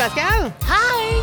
Pascal. Hi!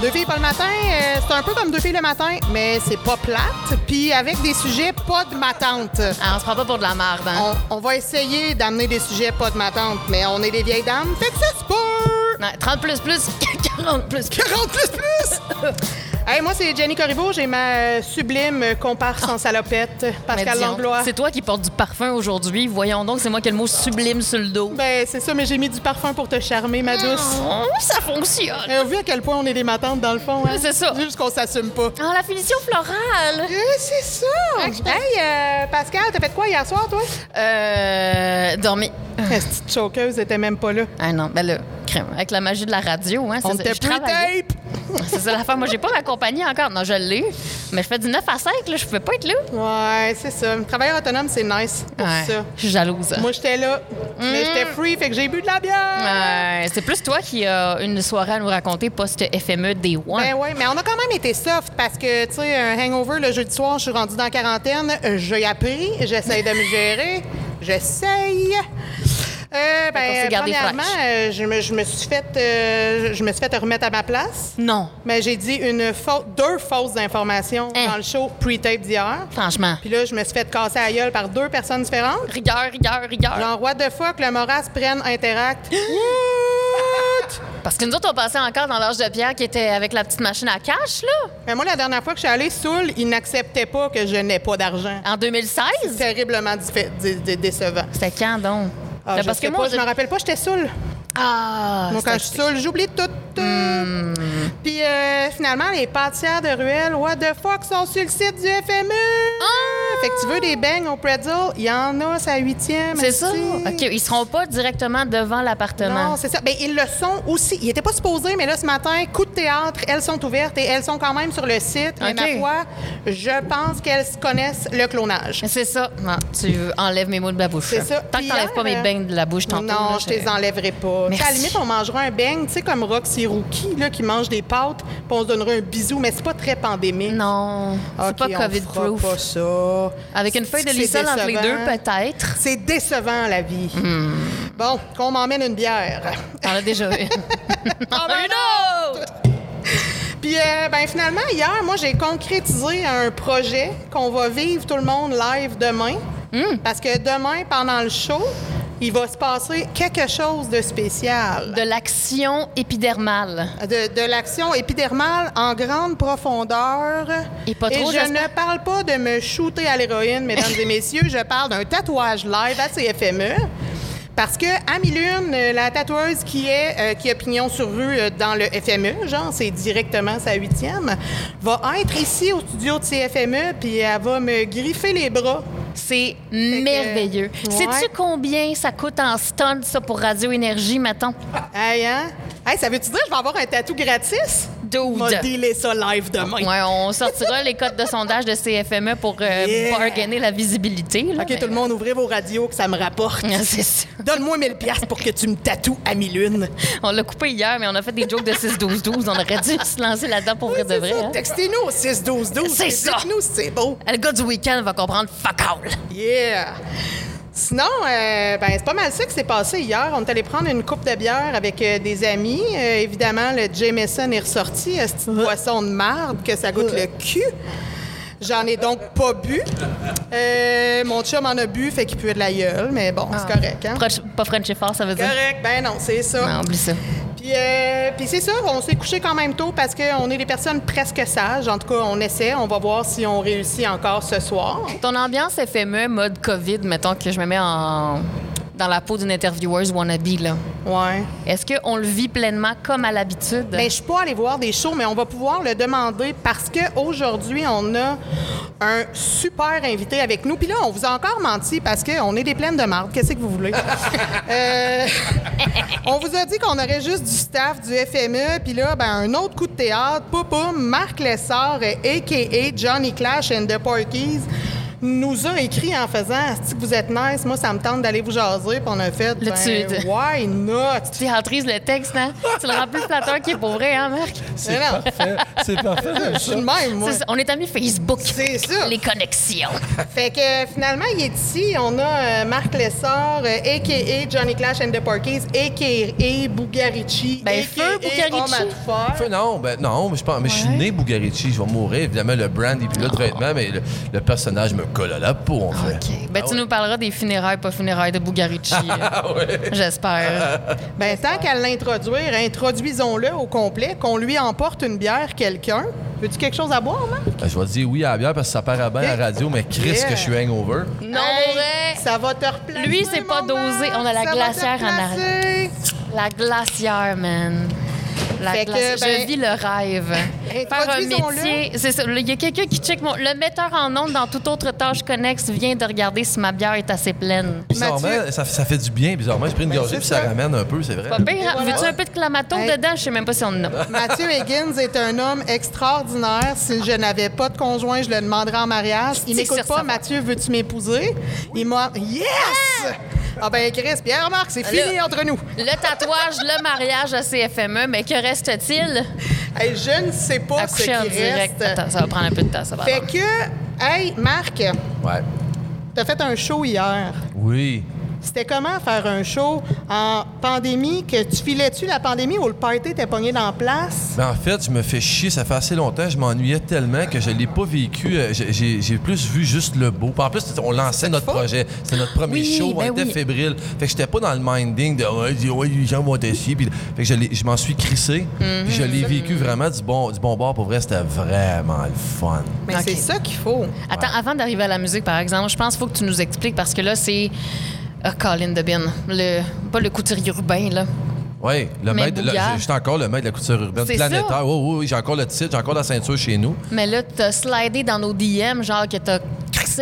Deux filles pas le matin, euh, c'est un peu comme deux filles le matin, mais c'est pas plate. Puis avec des sujets pas de ma tante. Ah, on se prend pas pour de la merde, hein? On, on va essayer d'amener des sujets pas de ma tante, mais on est des vieilles dames, fait que ça se peut! Ouais, 30 plus plus, 40 plus plus. 40 plus plus! hey, moi, c'est Jenny Corriveau. J'ai ma sublime comparse en salopette, Mais Pascal Langlois. C'est toi qui portes du parfum aujourd'hui. Voyons donc, c'est moi qui ai le mot sublime sur le dos. Ben, c'est ça, mais j'ai mis du parfum pour te charmer, ma douce. Oh, ça fonctionne. Euh, vu à quel point on est des matantes dans le fond, hein? C'est ça. Juste qu'on s'assume pas. Oh, la finition florale. Euh, c'est ça! Hey, euh, Pascal, t'as fait quoi hier soir, toi? Euh. Dormi. Cette petite choqueuse était même pas là? Ah non, ben là, crème. Avec la magie de la radio, hein. c'est On était plus tape! C'est ça l'affaire. Moi, j'ai pas ma compagnie encore. Non, je l'ai. Mais je fais du 9 à 5, là. Je pouvais pas être là. Ouais, c'est ça. Travailleur autonome, c'est nice pour Ouais, ça. Je suis jalouse. Moi, j'étais là, mais j'étais free, fait que j'ai bu de la bière! Ouais, c'est plus toi qui as une soirée à nous raconter post-FME Day One. Ben oui, mais on a quand même été soft parce que, tu sais, un hangover le jeudi soir, je suis rendue dans la quarantaine, j'ai appris, j'essaye de me gérer, j'essaye. Euh, ben, premièrement, euh, je, me, je me suis fait, euh, je me suis fait remettre à ma place. Non. Mais j'ai dit une fausse, deux fausses informations Hein. dans le show pre-tape d'hier. Franchement. Puis là, je me suis fait casser la gueule par deux personnes différentes. Rigueur, rigueur, rigueur. Genre, what the fuck, le Moras prenne Interact. Parce que nous autres, on passait encore dans l'âge de pierre qui était avec la petite machine à cash, là. Mais moi, la dernière fois que je suis allée saoul, ils n'acceptaient pas que je n'ai pas d'argent. En 2016. Terriblement décevant. C'était quand donc? Ah, Ben, je parce que pas, moi, je me rappelle pas, j'étais saoul. Ah, Donc, quand je suis saoul, j'oublie tout. euh. Puis euh, finalement, les pâtissières de ruelle, what the fuck, sont sur le site du FME. Fait que tu veux des beignes au pretzel, il y en a, c'est à huitième. C'est ça? OK, ils seront pas directement devant l'appartement. Non, c'est ça. Ben, ils le sont aussi. Ils n'étaient pas supposés, mais là, ce matin, coup de théâtre, elles sont ouvertes et elles sont quand même sur le site. Mais ma foi, je pense qu'elles connaissent le clonage. C'est ça. Non, tu enlèves mes mots de la bouche. C'est ça. Tant que Puis t'enlèves pas mes beignes de la bouche tantôt. Non, là, je les enlèverai pas. Sais, À la Merci. limite, on mangera un beigne, tu sais, comme Roxy Rookie, là, qui mange des pâtes, puis on se donnera un bisou, mais c'est pas très pandémique. Non, c'est pas COVID-proof. pas ça. Avec une feuille de lissol entre les deux, peut-être. C'est décevant, la vie. Hmm. Bon, qu'on m'emmène une bière. T'en as déjà eu. Ah, ben un autre! Puis, euh, ben, finalement, hier, moi, j'ai concrétisé un projet qu'on va vivre tout le monde live demain. Hmm. Parce que demain, pendant le show, il va se passer quelque chose de spécial. De l'action épidermale. de, de l'action épidermale en grande profondeur. Et pas trop, je ne parle pas de me shooter à l'héroïne, mesdames et messieurs. Je parle d'un tatouage live à CFME. Parce que Amy Lune, euh, la tatoueuse qui est euh, qui a pignon sur rue euh, dans le FME, genre c'est directement sa huitième, va être ici au studio de CFME puis elle va me griffer les bras. C'est que- merveilleux. Ouais. Sais-tu combien ça coûte en stun, ça, pour Radio Énergie, mettons? Hey, hein? Hey, ça veut-tu dire que je vais avoir un tatou gratis? On va Dude. dealer ça live demain. Ouais, on sortira les codes de sondage de CFME pour euh, Yeah. bargainer la visibilité. là, OK, mais- tout le monde, ouvrez vos radios que ça me rapporte. C'est ça. Donne-moi 1000 pièces pour que tu me tatoues à mi-lune. On l'a coupé hier, mais on a fait des jokes de 6-12-12. On aurait dû se lancer là-dedans pour vrai de vrai. hein. Textez-nous au 6 12 12 C'est ça. Dites-nous c'est beau. Le gars du week-end va comprendre fuck all. Yeah. Sinon, euh, ben, c'est pas mal ça qui s'est passé hier. On est allé prendre une coupe de bière avec euh, des amis. Euh, évidemment, le Jameson est ressorti, ce petit boisson de marde que ça goûte le cul. J'en ai donc pas bu. Euh, mon chum en a bu, fait qu'il pue de la gueule, mais bon, c'est correct. Hein? Pas French fort, ça veut dire? Correct, ben non, c'est ça. Non, oublie ça. Puis, euh, puis c'est ça, on s'est couché quand même tôt parce qu'on est des personnes presque sages. En tout cas, on essaie. On va voir si on réussit encore ce soir. Ton ambiance FME, mode COVID, mettons que je me mets en... dans la peau d'une intervieweuse wannabe, là. Ouais. Est-ce qu'on le vit pleinement comme à l'habitude? Ben, je suis pas allée voir des shows, mais on va pouvoir le demander parce qu'aujourd'hui, on a un super invité avec nous. Puis là, on vous a encore menti parce qu'on est des plaines de marde. Qu'est-ce que vous voulez? Euh, on vous a dit qu'on aurait juste du staff du FME. Puis là, ben, un autre coup de théâtre. Poum, poum, Marc Lessard, a.k.a. Johnny Clash and the Porkies. Nous a écrit en faisant Si vous êtes nice, moi, ça me tente d'aller vous jaser. Puis on a fait Là, ben, Why not? Tu théâtrises le texte, hein? Tu le rends plus flatteur qu'il est pour vrai, hein, Marc? C'est parfait. C'est parfait. Je suis le même, moi. On est amis Facebook. C'est ça. Les connexions. Fait que euh, finalement, il est ici. On a euh, Marc Lessard, euh, a.k.a. Johnny Clash and the Porkies, a.k.a. Bugarici, Ben, a.k.a. feu, Bugarici. Fait, non, ben non, mais je pense, mais je suis Ouais. né Bugarici, je vais mourir. Évidemment, le brand est plus là de vêtements, mais le, le personnage me colle à la peau, en fait. OK. Ben, Ah tu ouais. nous parleras des funérailles, pas funérailles de Bugarici. Ah ouais. J'espère. Ben, tant qu'à l'introduire, introduisons-le au complet, qu'on lui emporte une bière, quelqu'un. Veux-tu quelque chose à boire, Marc? Ben, je vais te dire oui à la bière parce que ça paraît bien à la radio, mais Chris, Yeah. que je suis hangover. Non, Hey, vrai. Ça va te replacer. Lui, c'est pas dosé. On a la ça glacière en replacer. La glacière, man. La Fait que, glacière. ben, Je vis le rêve. Faire un métier. C'est ça. Il y a quelqu'un qui check mon. Le metteur en ondes dans toute autre tâche connexe vient de regarder si ma bière est assez pleine. Bizarrement, Mathieu. ça, ça fait du bien, bizarrement. J'ai pris une Ben, gorgée puis ça ça. ramène un peu, c'est vrai. Pas pire, hein? voilà. Veux-tu un peu de clamato Hey. dedans? Je sais même pas si on en a. Mathieu Higgins est un homme extraordinaire. Si je n'avais pas de conjoint, je le demanderais en mariage. Il C'est m'écoute pas. Mathieu, veux-tu m'épouser? Il m'a... Yes! Ah ben Chris, Pierre-Marc, c'est fini entre nous. Le tatouage, le mariage à CFME, mais que reste-t-il? Hey, je ne sais pas ce qui Accoucher en direct. reste. Attends, ça va prendre un peu de temps, ça va. Fait que, hey, Marc, Ouais. t'as fait un show hier. Oui. C'était comment faire un show en pandémie? Que tu filais-tu la pandémie ou le party t'es pogné dans la place? Ben, en fait, je me fais chier. Ça fait assez longtemps. Je m'ennuyais tellement que je l'ai pas vécu. Euh, j'ai- plus vu juste le beau. Puis en plus, on lançait notre projet. C'était notre premier Oui, show. On ben était oui. fébrile. Fait que j'étais pas dans le minding de ouais, les gens vont être ici. Puis, fait que je, m'en suis crissé. Puis je l'ai vécu vraiment du bon, du bon bord. Pour vrai, c'était vraiment le fun. Mais c'est ça qu'il faut. Attends, avant d'arriver à la musique, par exemple, je pense qu'il faut que tu nous expliques parce que là, c'est. Ah, Colin Debin. Le... Pas le couturier urbain, là. Oui, le Mais maître. J'étais encore le maître de la couture urbaine planétaire. ça. Oui, oui, oui. J'ai encore le titre, j'ai encore la ceinture chez nous. Mais là, t'as slidé dans nos DM, genre que t'as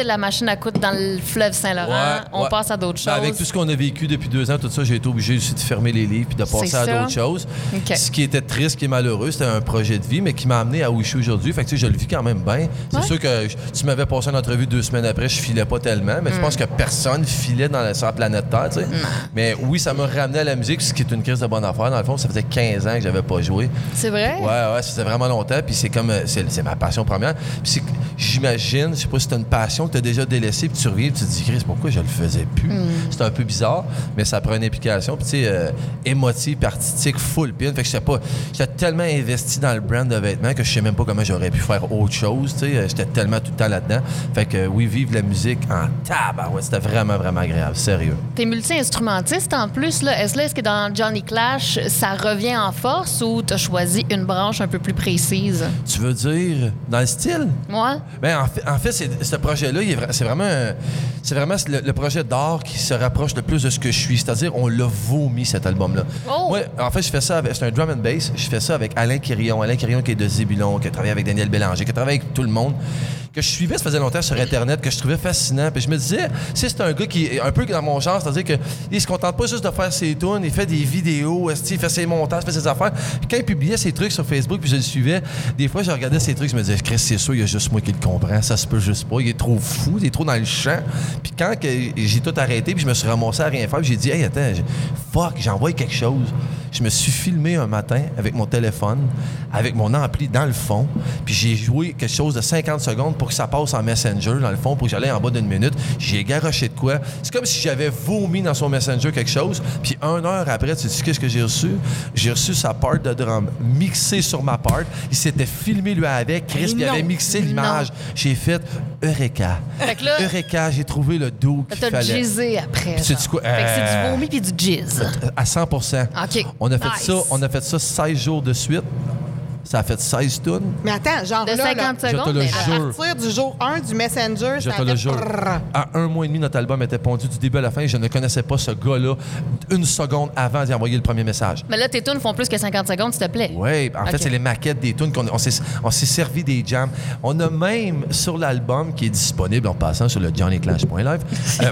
la machine à coudre dans le fleuve Saint-Laurent. Ouais, On ouais. passe à d'autres Ben, choses. avec tout ce qu'on a vécu depuis deux ans, tout ça, j'ai été obligé aussi de fermer les livres puis de passer C'est à d'autres choses. Ce qui était triste, qui est malheureux, c'était un projet de vie, mais qui m'a amené à où je suis aujourd'hui. Fait que tu sais, je le vis quand même bien. C'est Ouais. sûr que je- tu m'avais passé une entrevue deux semaines après, je filais pas tellement, mais je Mm. pense que personne filait dans la, sur la planète Terre, tu sais. Mais oui, ça m'a ramené à la musique, ce qui est une crise de bonne affaire. Dans le fond, ça faisait 15 ans que j'avais pas joué. C'est vrai? Ouais, ouais, ça faisait vraiment longtemps. Puis c'est comme, euh, c'est c'est ma passion première. Puis c'est j'imagine, je sais pas si t'as une passion que t'as déjà délaissée, puis tu reviens, puis tu te dis, Chris, pourquoi je le faisais plus? C'est un peu bizarre, mais ça prend une implication. Puis tu sais, euh, émotive, artistique, full pin. Fait que j'étais pas, j'étais tellement investi dans le brand de vêtements que je sais même pas comment j'aurais pu faire autre chose. Tu sais, Euh, j'étais tellement tout le temps là-dedans. Fait que euh, oui, vivre la musique en tabac, ouais, c'était vraiment, vraiment agréable, sérieux. T'es multi-instrumentiste en plus. Là. Est-ce, là, est-ce que dans Johnny Clash, ça revient en force ou t'as choisi une branche un peu plus précise? Tu veux dire dans le style? Moi? Ben, en fait, en fait c'est, ce projet-là, vra- c'est vraiment, c'est vraiment le, le projet d'art qui se rapproche le plus de ce que je suis. C'est-à-dire, on l'a vomi, cet album-là. Oh! Moi, en fait, je fais ça avec, c'est un drum and bass. Je fais ça avec Alain Quirion. Alain Quirion qui est de Zébulon, qui a travaillé avec Daniel Bélanger, qui a travaillé avec tout le monde, que je suivais, ça faisait longtemps sur Internet, que je trouvais fascinant. Puis je me disais, si c'est un gars qui est un peu dans mon genre, c'est-à-dire qu'il il se contente pas juste de faire ses tunes, il fait des vidéos, il fait ses montages, il fait ses affaires. Puis quand il publiait ses trucs sur Facebook, puis je le suivais, des fois, je regardais ses trucs, je me disais, Chris, c'est sûr, il y a juste moi qui le comprends, ça se peut juste pas, il est trop fou, il est trop dans le champ. Puis quand j'ai tout arrêté, puis je me suis ramassé à rien faire, j'ai dit, hey, attends, fuck, j'envoie quelque chose. Je me suis filmé un matin avec mon téléphone, avec mon ampli dans le fond, puis j'ai joué quelque chose de 50 secondes pour que ça passe en Messenger, dans le fond, pour que j'allais en bas d'une minute. J'ai garoché de quoi. C'est comme si j'avais vomi dans son Messenger quelque chose, puis une heure après, tu sais qu'est-ce que j'ai reçu? J'ai reçu sa part de drum mixée sur ma part. Il s'était filmé lui avec, Chris, puis il avait mixé l'image. J'ai fait Eureka. Là- Eureka, j'ai trouvé le dos qu'il T'as fallait. jizzé après. C'est Euh, du vomi puis du jizz. À 100 OK. On a fait Nice. ça, on a fait ça 16 jours de suite. Ça a fait 16 tonnes. Mais attends, genre De là, 50 là, Je te secondes. le mais- jure. à partir du jour 1 du Messenger, Je ça te a le fait jure. prrrr. À un mois et demi, notre album était pondu du début à la fin. Je ne connaissais pas ce gars-là une seconde avant d'y envoyer le premier message. Mais là, tes tunes font plus que 50 secondes, s'il te plaît. Oui, en fait, c'est les maquettes des tunes qu'on on s'est, on s'est servi des jams. On a même sur l'album qui est disponible en passant sur le johnnyclash.live. euh,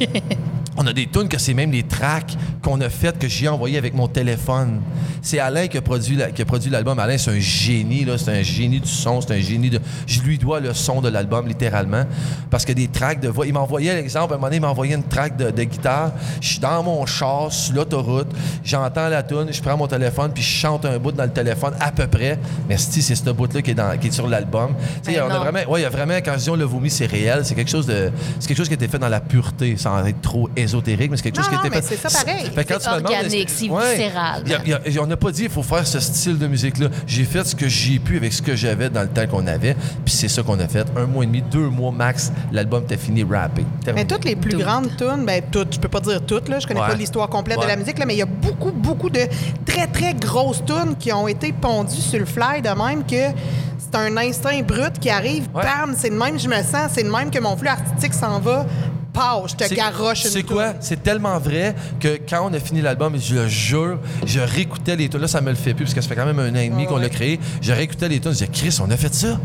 On a des tunes que c'est même des tracks qu'on a faites que j'ai envoyé avec mon téléphone. C'est Alain qui a produit la- qui a produit l'album. Alain, c'est un génie, là. C'est un génie du son. C'est un génie de. Je lui dois le son de l'album, littéralement. Parce que des tracks de voix. Il m'a envoyé, l'exemple, à un moment donné, il m'a envoyé une track de, de guitare. Je suis dans mon char, sur l'autoroute. J'entends la tune, je prends mon téléphone, puis je chante un bout dans le téléphone, à peu près. Mais si, c'est ce bout-là qui est, dans- qui est sur l'album. Tu sais, Ben on a vraiment. Ouais, il y a vraiment, quand je dis on l'a vomi, c'est réel. C'est quelque chose de. C'est quelque chose qui a été fait dans la pureté, sans être trop ésotérique, mais c'est quelque Non, chose qui non, été mais fait. c'est ça pareil. C'est organique, c'est viscéral. Il y a- il y a- on n'a pas dit il faut faire ce style de musique-là. J'ai fait ce que j'ai pu avec ce que j'avais dans le temps qu'on avait, puis c'est ça qu'on a fait. Un mois et demi, deux mois max, l'album était fini rappé. Mais toutes les plus Toutes. grandes tunes, ben toutes, je peux pas dire toutes, là, je connais Ouais. pas l'histoire complète Ouais. de la musique, là, mais il y a beaucoup, beaucoup de très, très grosses tunes qui ont été pondues sur le fly de même que c'est un instinct brut qui arrive, Ouais. bam, c'est de même je me sens, c'est de même que mon flux artistique s'en va, pow, je te C'est- garoche une C'est quoi? C'est tellement vrai que quand on a fini l'album, je le jure, je réécoutais les tunes. Là, ça me le fait plus parce que ça fait quand même un an et demi qu'on ouais. l'a créé. Je réécoutais les tunes. Je disais, Chris, on a fait ça.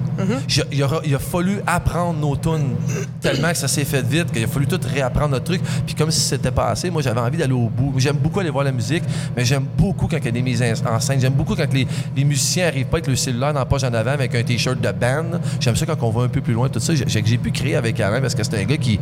Je- il, a fallu apprendre nos tunes tellement que ça s'est fait vite qu'il a fallu tout réapprendre notre truc. Puis comme si c'était passé, moi, j'avais envie d'aller au bout. J'aime beaucoup aller voir la musique, mais j'aime beaucoup quand il y a des mises en scène. J'aime beaucoup quand les, les musiciens arrivent pas avec le cellulaire dans la poche en avant avec un T-shirt de band. J'aime ça quand on va un peu plus loin, tout ça. J'ai, j'ai pu créer avec Alain parce que c'est un gars qui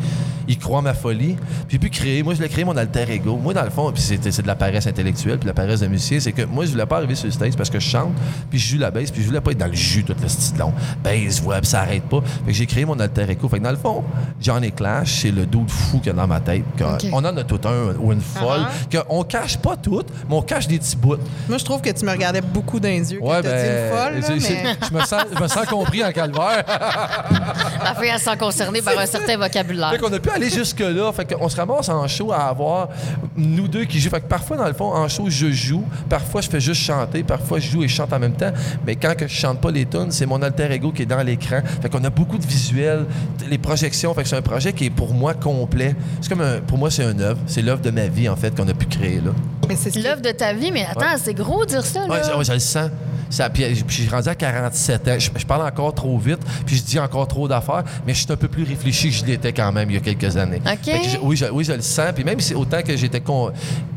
il croit à ma folie. Puis j'ai pu créer. Moi, je l'ai créé mon alter ego. Moi, dans le fond, puis c'est, c'est de la paresse intellectuelle, puis de la paresse de musicien, c'est que moi, je voulais pas arriver sur le stage parce que je chante, puis je joue la basse, puis je voulais pas être dans le jus tout le style long. Bass, voix, puis ça arrête pas. Fait que j'ai créé mon alter ego. Fait que dans le fond, Johnny Clash, c'est le doute fou qu'il y a dans ma tête. Que Ok. On en a tout un ou une folle. Ah. qu'on cache pas tout, mais on cache des petits bouts. Moi, je trouve que tu me regardais beaucoup dans les yeux quand Ouais, t'as dit une ben, folle, là, mais... je, me sens, je me sens compris en calvaire. La fille, elle se sent concernée par un certain vocabulaire. Fait qu'on a pu aller jusque-là. Fait qu'on se ramasse en show à avoir nous deux qui jouent. Fait que parfois, dans le fond, en show, je joue. Parfois, je fais juste chanter. Parfois, je joue et je chante en même temps. Mais quand que je chante pas les tunes, c'est mon alter ego qui est dans l'écran. Fait qu'on a beaucoup de visuels, les projections. Fait que c'est un projet qui est pour moi complet. C'est comme un- pour moi, c'est une œuvre. C'est l'œuvre de ma vie, en fait, qu'on a pu créer, là. mais c'est L'œuvre de ta vie, mais attends, Ouais. c'est gros dire ça, là. Ouais, je, ouais, je le sens. Ça, puis, je suis rendu à 47 ans. Je, je parle encore trop vite, puis je dis encore trop d'affaires, mais je suis un peu plus réfléchi que je l'étais quand même il y a quelques années. OK. Fait que je- oui, je, oui, je le sens. Puis même si autant que j'étais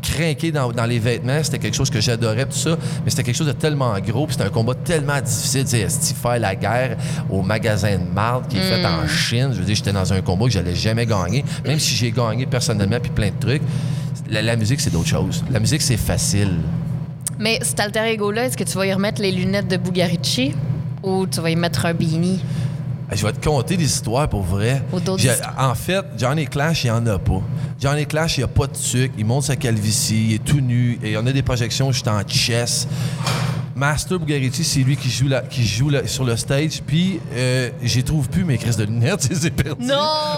craqué dans, dans les vêtements, c'était quelque chose que j'adorais, tout ça, mais c'était quelque chose de tellement gros, puis c'était un combat tellement difficile. Tu sais, faire la guerre au magasin de marde qui est fait en Chine? Je veux dire, j'étais dans un combat que j'allais jamais gagner, même si j'ai gagné personnellement, puis plein de trucs. La, la musique, c'est d'autres choses. La musique, c'est facile. Mais cet alter ego-là, est-ce que tu vas y remettre les lunettes de Bugarici ou tu vas y mettre un beanie? Je vais te conter des histoires pour vrai. En fait, Johnny Clash, il n'y en a pas. Johnny Clash, il n'y a pas de sucre. Il monte sa calvitie, il est tout nu. Et on a des projections, je suis en chess. Master Bugarici, c'est lui qui joue, la- qui joue la- sur le stage. Puis, euh, j'y trouve plus mes crises de lunettes, je les ai perdues. Non!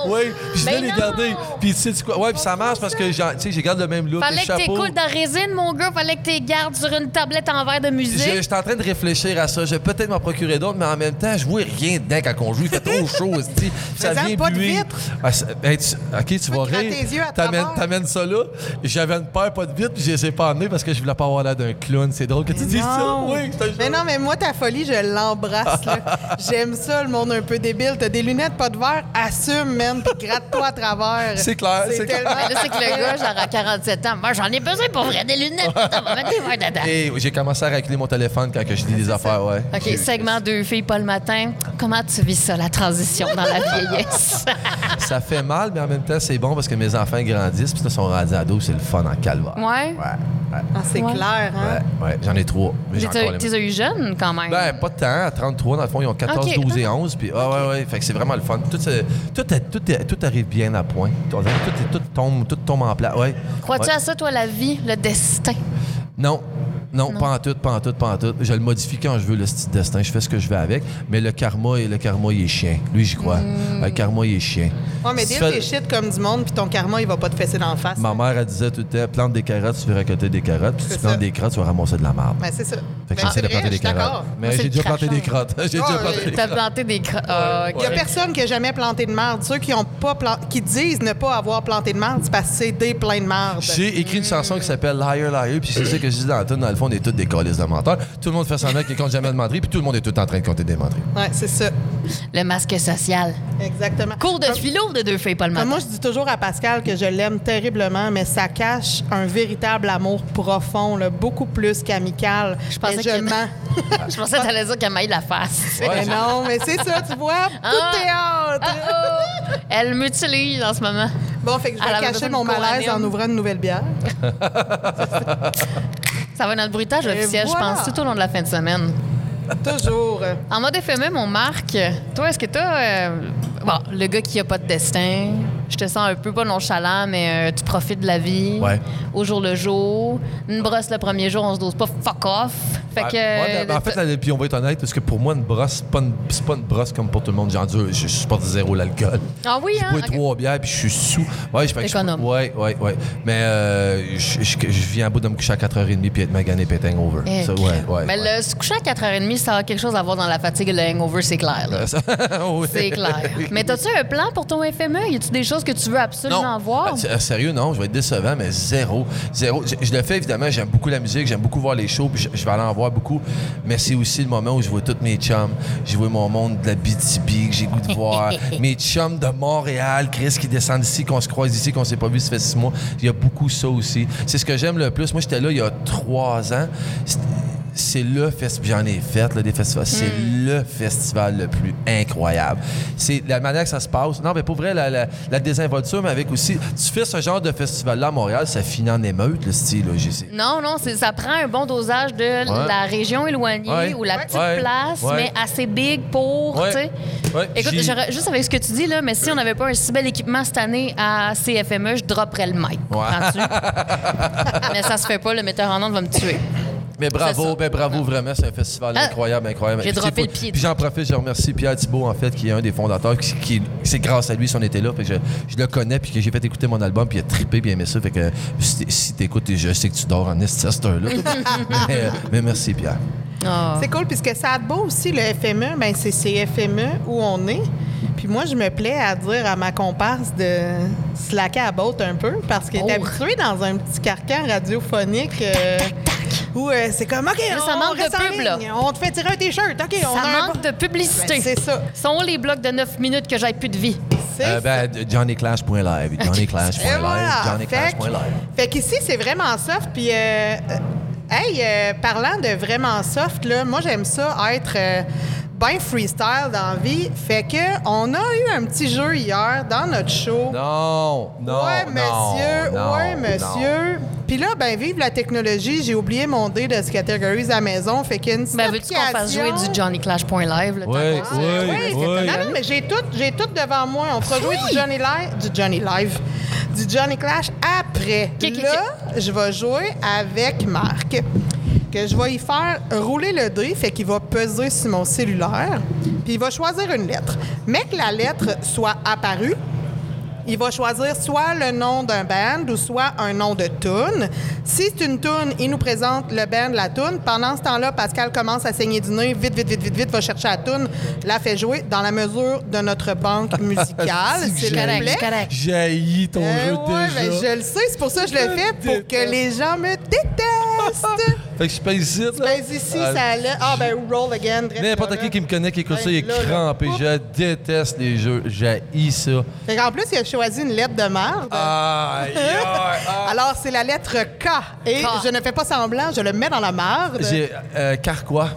Oui, puis je Ben les non! garder. Puis, tu sais quoi? Ouais, puis ça marche parce que, tu j'ai garde le même look, Fallait le que chapeau. t'écoutes dans résine, mon gars. Fallait que t'es gardes sur une tablette en verre de musique. je suis en train de réfléchir à ça. Je vais peut-être m'en procurer d'autres, mais en même temps, je vois rien dedans quand on joue. Il fait trop chaud. Ça vient pas de vitre. Ah, ben, tu- OK, tu vas gratte rire. tes yeux à T'amènes, ça là. J'avais une paire pas de vitre, puis je les ai pas amenées parce que je voulais pas avoir l'air d'un clown. C'est drôle que tu dises ça. Non. Oui, je te jure. Mais non, mais moi, ta folie, je l'embrasse. là. J'aime ça, le monde un peu débile. T'as des lunettes, pas de verre, assume, man, puis gratte-toi à travers. C'est clair, c'est clair. là, c'est que le gars, genre à 47 ans, moi, j'en ai besoin pour vrai des lunettes. Putain, on va mettre des verres dedans. Et j'ai commencé à racler mon téléphone quand que je dis des affaires, ouais. OK, segment deux filles, pas le matin. Comment tu vis ça, la transition dans la vieillesse? Ça fait mal, mais en même temps, c'est bon parce que mes enfants grandissent, puis là, ils sont rendus ados, c'est le fun en calvaire. ouais? Ouais, ouais, Ah, c'est Ouais. clair, hein? ouais, ouais. J'en ai trois. mais j'ai T'es encore les- t'es eu jeune, quand même. Ben, pas de temps. À 33, dans le fond, ils ont 14, Ok. 12 et 11. Puis, ah, ouais, ouais. Fait que c'est vraiment le fun. Tout, tout, est- tout, est- tout arrive bien à point. Tout, est- tout, tombe, tout tombe en place. Ouais. Crois-tu Ouais. à ça, toi, la vie, le destin? Non. Non, pas en tout, pas en tout, pas en tout. Je le modifie quand je veux, le style destin. Je fais ce que je veux avec. Mais le karma, le karma, il est chien. Lui, j'y crois. Hmm. Le karma, il est chien. Ouais, mais Si tu fais- tes shit comme du monde, puis ton karma, il va pas te fesser d'en face. Ma mère, elle disait tout le temps plante des carottes, tu vas récolter des carottes. Puis si tu plantes ça. des carottes, tu vas ramasser de la merde. Ben, c'est ça. Fait que Ben, j'essaie de planter des carottes. Mais j'ai déjà planté des carottes. J'ai déjà Ah, planté oui. des planté des... Ah, Il y a personne qui a jamais planté de merde. Ceux qui ont pas qui disent ne pas avoir planté de merde, c'est parce que c'est des pleins de merde. J'ai écrit une chanson qui s'appelle Liar Liar, puis c'est ça que je dis dans la dans le fond. on est tous des colis de menteurs. Tout le monde fait semblant qu'il compte jamais de menteries, puis tout le monde est tout en train de compter des menteries. Ouais, c'est ça. Le masque social. Exactement. Cours de philo de deux filles pas le matin. moi, je dis toujours à Pascal que je l'aime terriblement, mais ça cache un véritable amour profond, là, beaucoup plus qu'amical. Je pensais que- je mens. Je pensais que t'allais dire qu'elle maille la face. Ouais, Mais non, mais c'est ça, tu vois, tout Ah. théâtre. Oh! Elle m'utilise en ce moment. Bon, fait que je vais cacher mon malaise en ouvrant une nouvelle bière. Ça va être notre bruitage officiel, voilà. je pense, tout au long de la fin de semaine. Toujours. En mode FMM, on marque. Toi, est-ce que t'as. euh, bon, le gars qui a pas de destin, je te sens un peu pas nonchalant, mais euh, tu profites de la vie. Ouais. Au jour le jour. Une brosse le premier jour, on se dose pas fuck off. Fait que. Ouais, ben, en fait, là, puis on va être honnête, parce que pour moi, une brosse, c'est pas une, brosse comme pour tout le monde. Dis, je, je supporte zéro l'alcool. ah oui, Je hein? bois Ok. trois bières, puis je suis sous. Ouais, je fais que je- Économe. Ouais, ouais, ouais. Mais euh, je, je- je viens à bout de me coucher à 4h30 puis être magané puis être hangover. Eh, Ça, ouais, ouais. Mais ouais. le se coucher à 4h30, ça a quelque chose à voir dans la fatigue et le hangover, c'est clair. oui. C'est clair. Mais as-tu un plan pour ton FME? Y a-tu des choses que tu veux absolument voir? Ah, euh, sérieux, non, je vais être décevant, mais zéro. Zéro. Je, je le fais, évidemment, j'aime beaucoup la musique, j'aime beaucoup voir les shows, puis je, je vais aller en voir beaucoup. Mais c'est aussi le moment où je vois tous mes chums. Je vois mon monde de la BTB que j'ai goût de voir. mes chums de Montréal, Chris, qui descendent ici, qu'on se croise ici, qu'on s'est pas vu, ça fait six mois. Il y a beaucoup ça aussi. C'est ce que j'aime le plus. Moi, j'étais là il y a trois ans. C'est- le festival, j'en ai fait là, des festivals, c'est le festival le plus incroyable. C'est la manière que ça se passe. Non, mais pour vrai, la, la, la désinvolture, mais avec aussi, tu fais ce genre de festival-là à Montréal, ça finit en émeute, le style, là. Non, non, c'est- ça prend un bon dosage de Ouais. la région éloignée Ouais. ou la petite Ouais. place, Ouais. mais assez big pour, Ouais. tu sais. Ouais. Écoute, juste avec ce que tu dis, là, mais si on n'avait pas un si bel équipement cette année à CFME, je dropperais le mic. Mais ça se fait pas, le metteur en ondes va me tuer. Mais bravo, ça. ben bravo, vraiment, c'est un festival Ah, incroyable, incroyable. j'ai Puis droppé le pied. Puis j'en profite, je remercie Pierre Thibault, en fait, qui est un des fondateurs, qui, qui- c'est grâce à lui si on était là, que je, je le connais, puis que j'ai fait écouter mon album, puis il a trippé, puis il aimé ça, fait que si si t'écoutes, je sais que tu dors en esti à cette heure-là. mais, mais merci, Pierre. Ah. C'est cool, puisque ça a de beau aussi, le FME, ben c'est CFME où on est. Puis moi, je me plais à dire à ma comparse de slacker à botte un peu, parce qu'elle est Oh. habituée dans un petit carcan radiophonique. euh, Où euh, c'est comme, OK, Là, on, ça manque de reste en pub, là. ligne. On te fait tirer un T-shirt. OK, on Ça a un manque de publicité. Ben, c'est ça. Sont où les blocs de 9 minutes que j'aille plus de vie? C'est Euh, ça. ben, johnnyclash.live, johnnyclash.live, voilà. johnnyclash.live. Fait qu'ici, c'est vraiment soft. Puis, euh, euh, hey, euh, parlant de vraiment soft, là, moi, j'aime ça être euh, bien freestyle dans la vie. Fait que on a eu un petit jeu hier dans notre show. Non, non, ouais, monsieur. non, ouais, non. monsieur. Puis là, ben, vive la technologie. J'ai oublié mon dé de catégories à la maison. Fait qu'il y a une Ben, veux-tu qu'on fasse jouer du Ouais, qu'on se- ouais. Oui, c'est oui. ça. Non, non, mais j'ai tout, j'ai tout devant moi. On fera jouer du Johnny Live, du Johnny Live, du Johnny Clash après. Ok, ok, Là, je vais jouer avec Marc. Que je vais y faire rouler le dé, fait qu'il va peser sur mon cellulaire, puis il va choisir une lettre. Mais que la lettre soit apparue, il va choisir soit le nom d'un band ou soit un nom de tune. Si c'est une tune, il nous présente le band, la tune. Pendant ce temps-là, Pascal commence à saigner du nez, vite, vite, vite, vite, vite, va chercher la tune, la fait jouer dans la mesure de notre banque musicale, C'est correct, c'est correct. J'ai ton Euh, jeu ouais, déjà. ben, je le sais, c'est pour ça que je le fais, pour que les gens me détestent. Fait que je pèse ici, là. Ben, ici, Ah, ça allait. Ah, ben, roll again. N'importe là, qui là. qui me connaît, qui écoute ça, il est Ben, là, là. crampé. Je déteste les jeux. J'ai ça. Fait qu'en plus, il a choisi une lettre de merde. Aïe. Alors, c'est la lettre K. Et K. je ne fais pas semblant, je le mets dans la marde. J'ai euh, Carquois.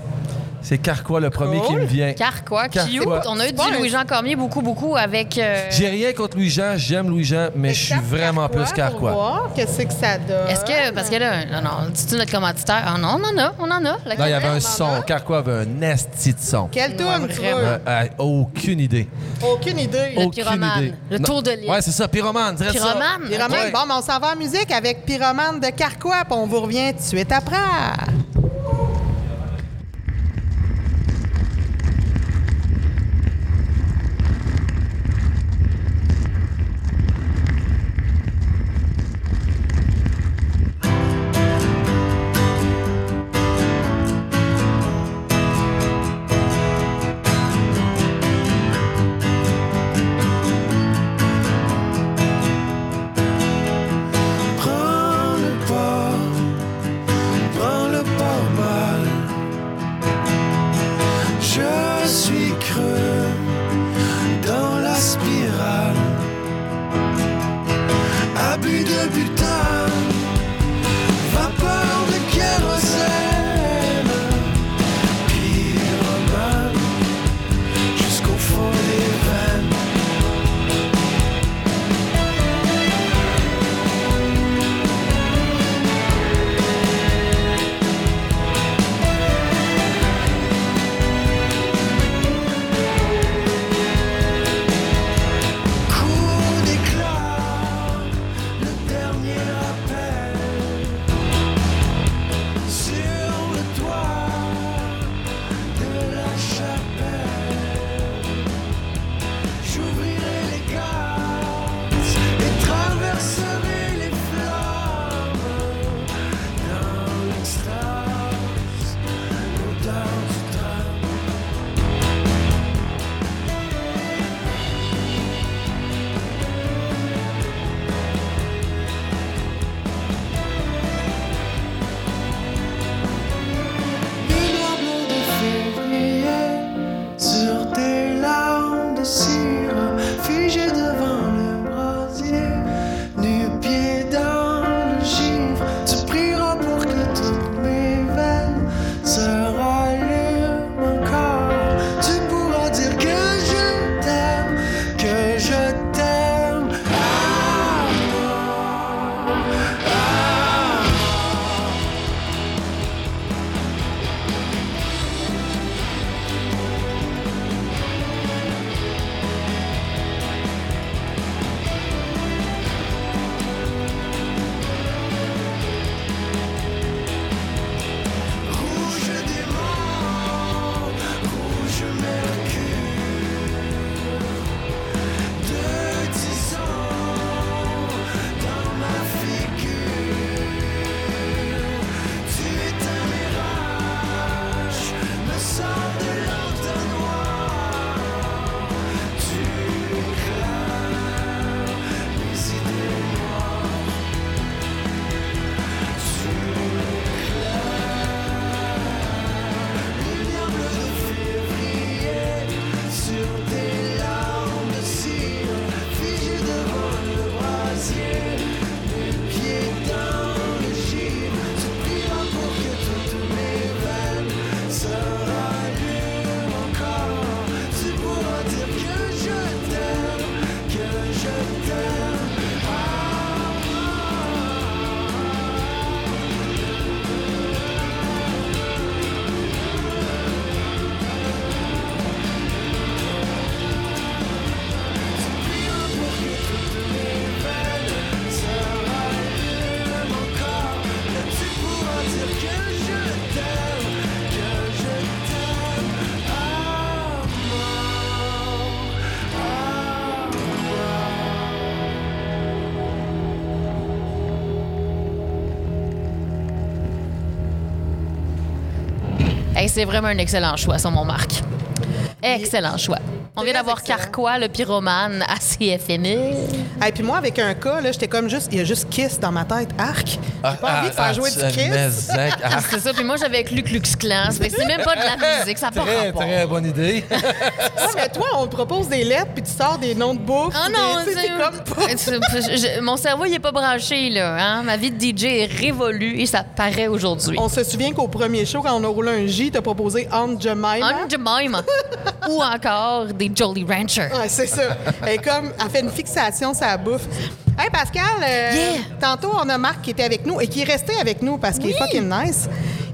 C'est Carquois le premier qui me vient. Car quoi? Car Cute. quoi? On a eu du Louis-Jean Cormier beaucoup, beaucoup avec. euh, J'ai rien contre Louis-Jean, j'aime Louis-Jean, mais je suis vraiment Carquois plus Carquois. voir Qu'est-ce que ça donne? Est-ce que. Parce que là, non, non, dis-tu notre commanditaire? Ah non, on en a, on en a. Non, il y avait un son. a? Carquois avait un esti de son. Ouais, tourne, tu vraiment. veux? Euh, euh, aucune idée. Aucune idée. Le Aucune pyromane. idée. Le Non. tour de l'île. Ouais, c'est ça, pyromane. Pyromane? Pyromane. Ouais. Bon, mais on s'en va en musique avec Pyromane de Carquois, puis on vous revient tout de suite après. C'est vraiment un excellent choix, ça, mon Marc. Excellent choix. On vient d'avoir. Carquois, le pyromane, à CFME. Et puis moi, avec un cas, là, j'étais comme juste, il y a juste Kiss dans ma tête. Arc. J'ai pas envie de faire jouer du Kiss. Ah, C'est ça. Puis moi, j'avais Klux Klan. Fait que C'est même pas de la musique, ça n'a pas très, rapport. très bonne idée. Ouais, mais toi, on te propose des lettres, puis tu sors des noms de bouffe. Ah non, tu sais, c'est comme pas. mon cerveau, il est pas branché, là. Hein? Ma vie de DJ est révolue et ça paraît aujourd'hui. On se souvient qu'au premier show, quand on a roulé un J, t'as proposé Aunt Jemima. On Jemima. Ou encore des Jolly Rancher. Ouais, c'est ça. Elle, est comme, elle fait une fixation la bouffe. Hey Pascal, euh, Yeah. tantôt on a Marc qui était avec nous et qui est resté avec nous parce qu'il est fucking nice,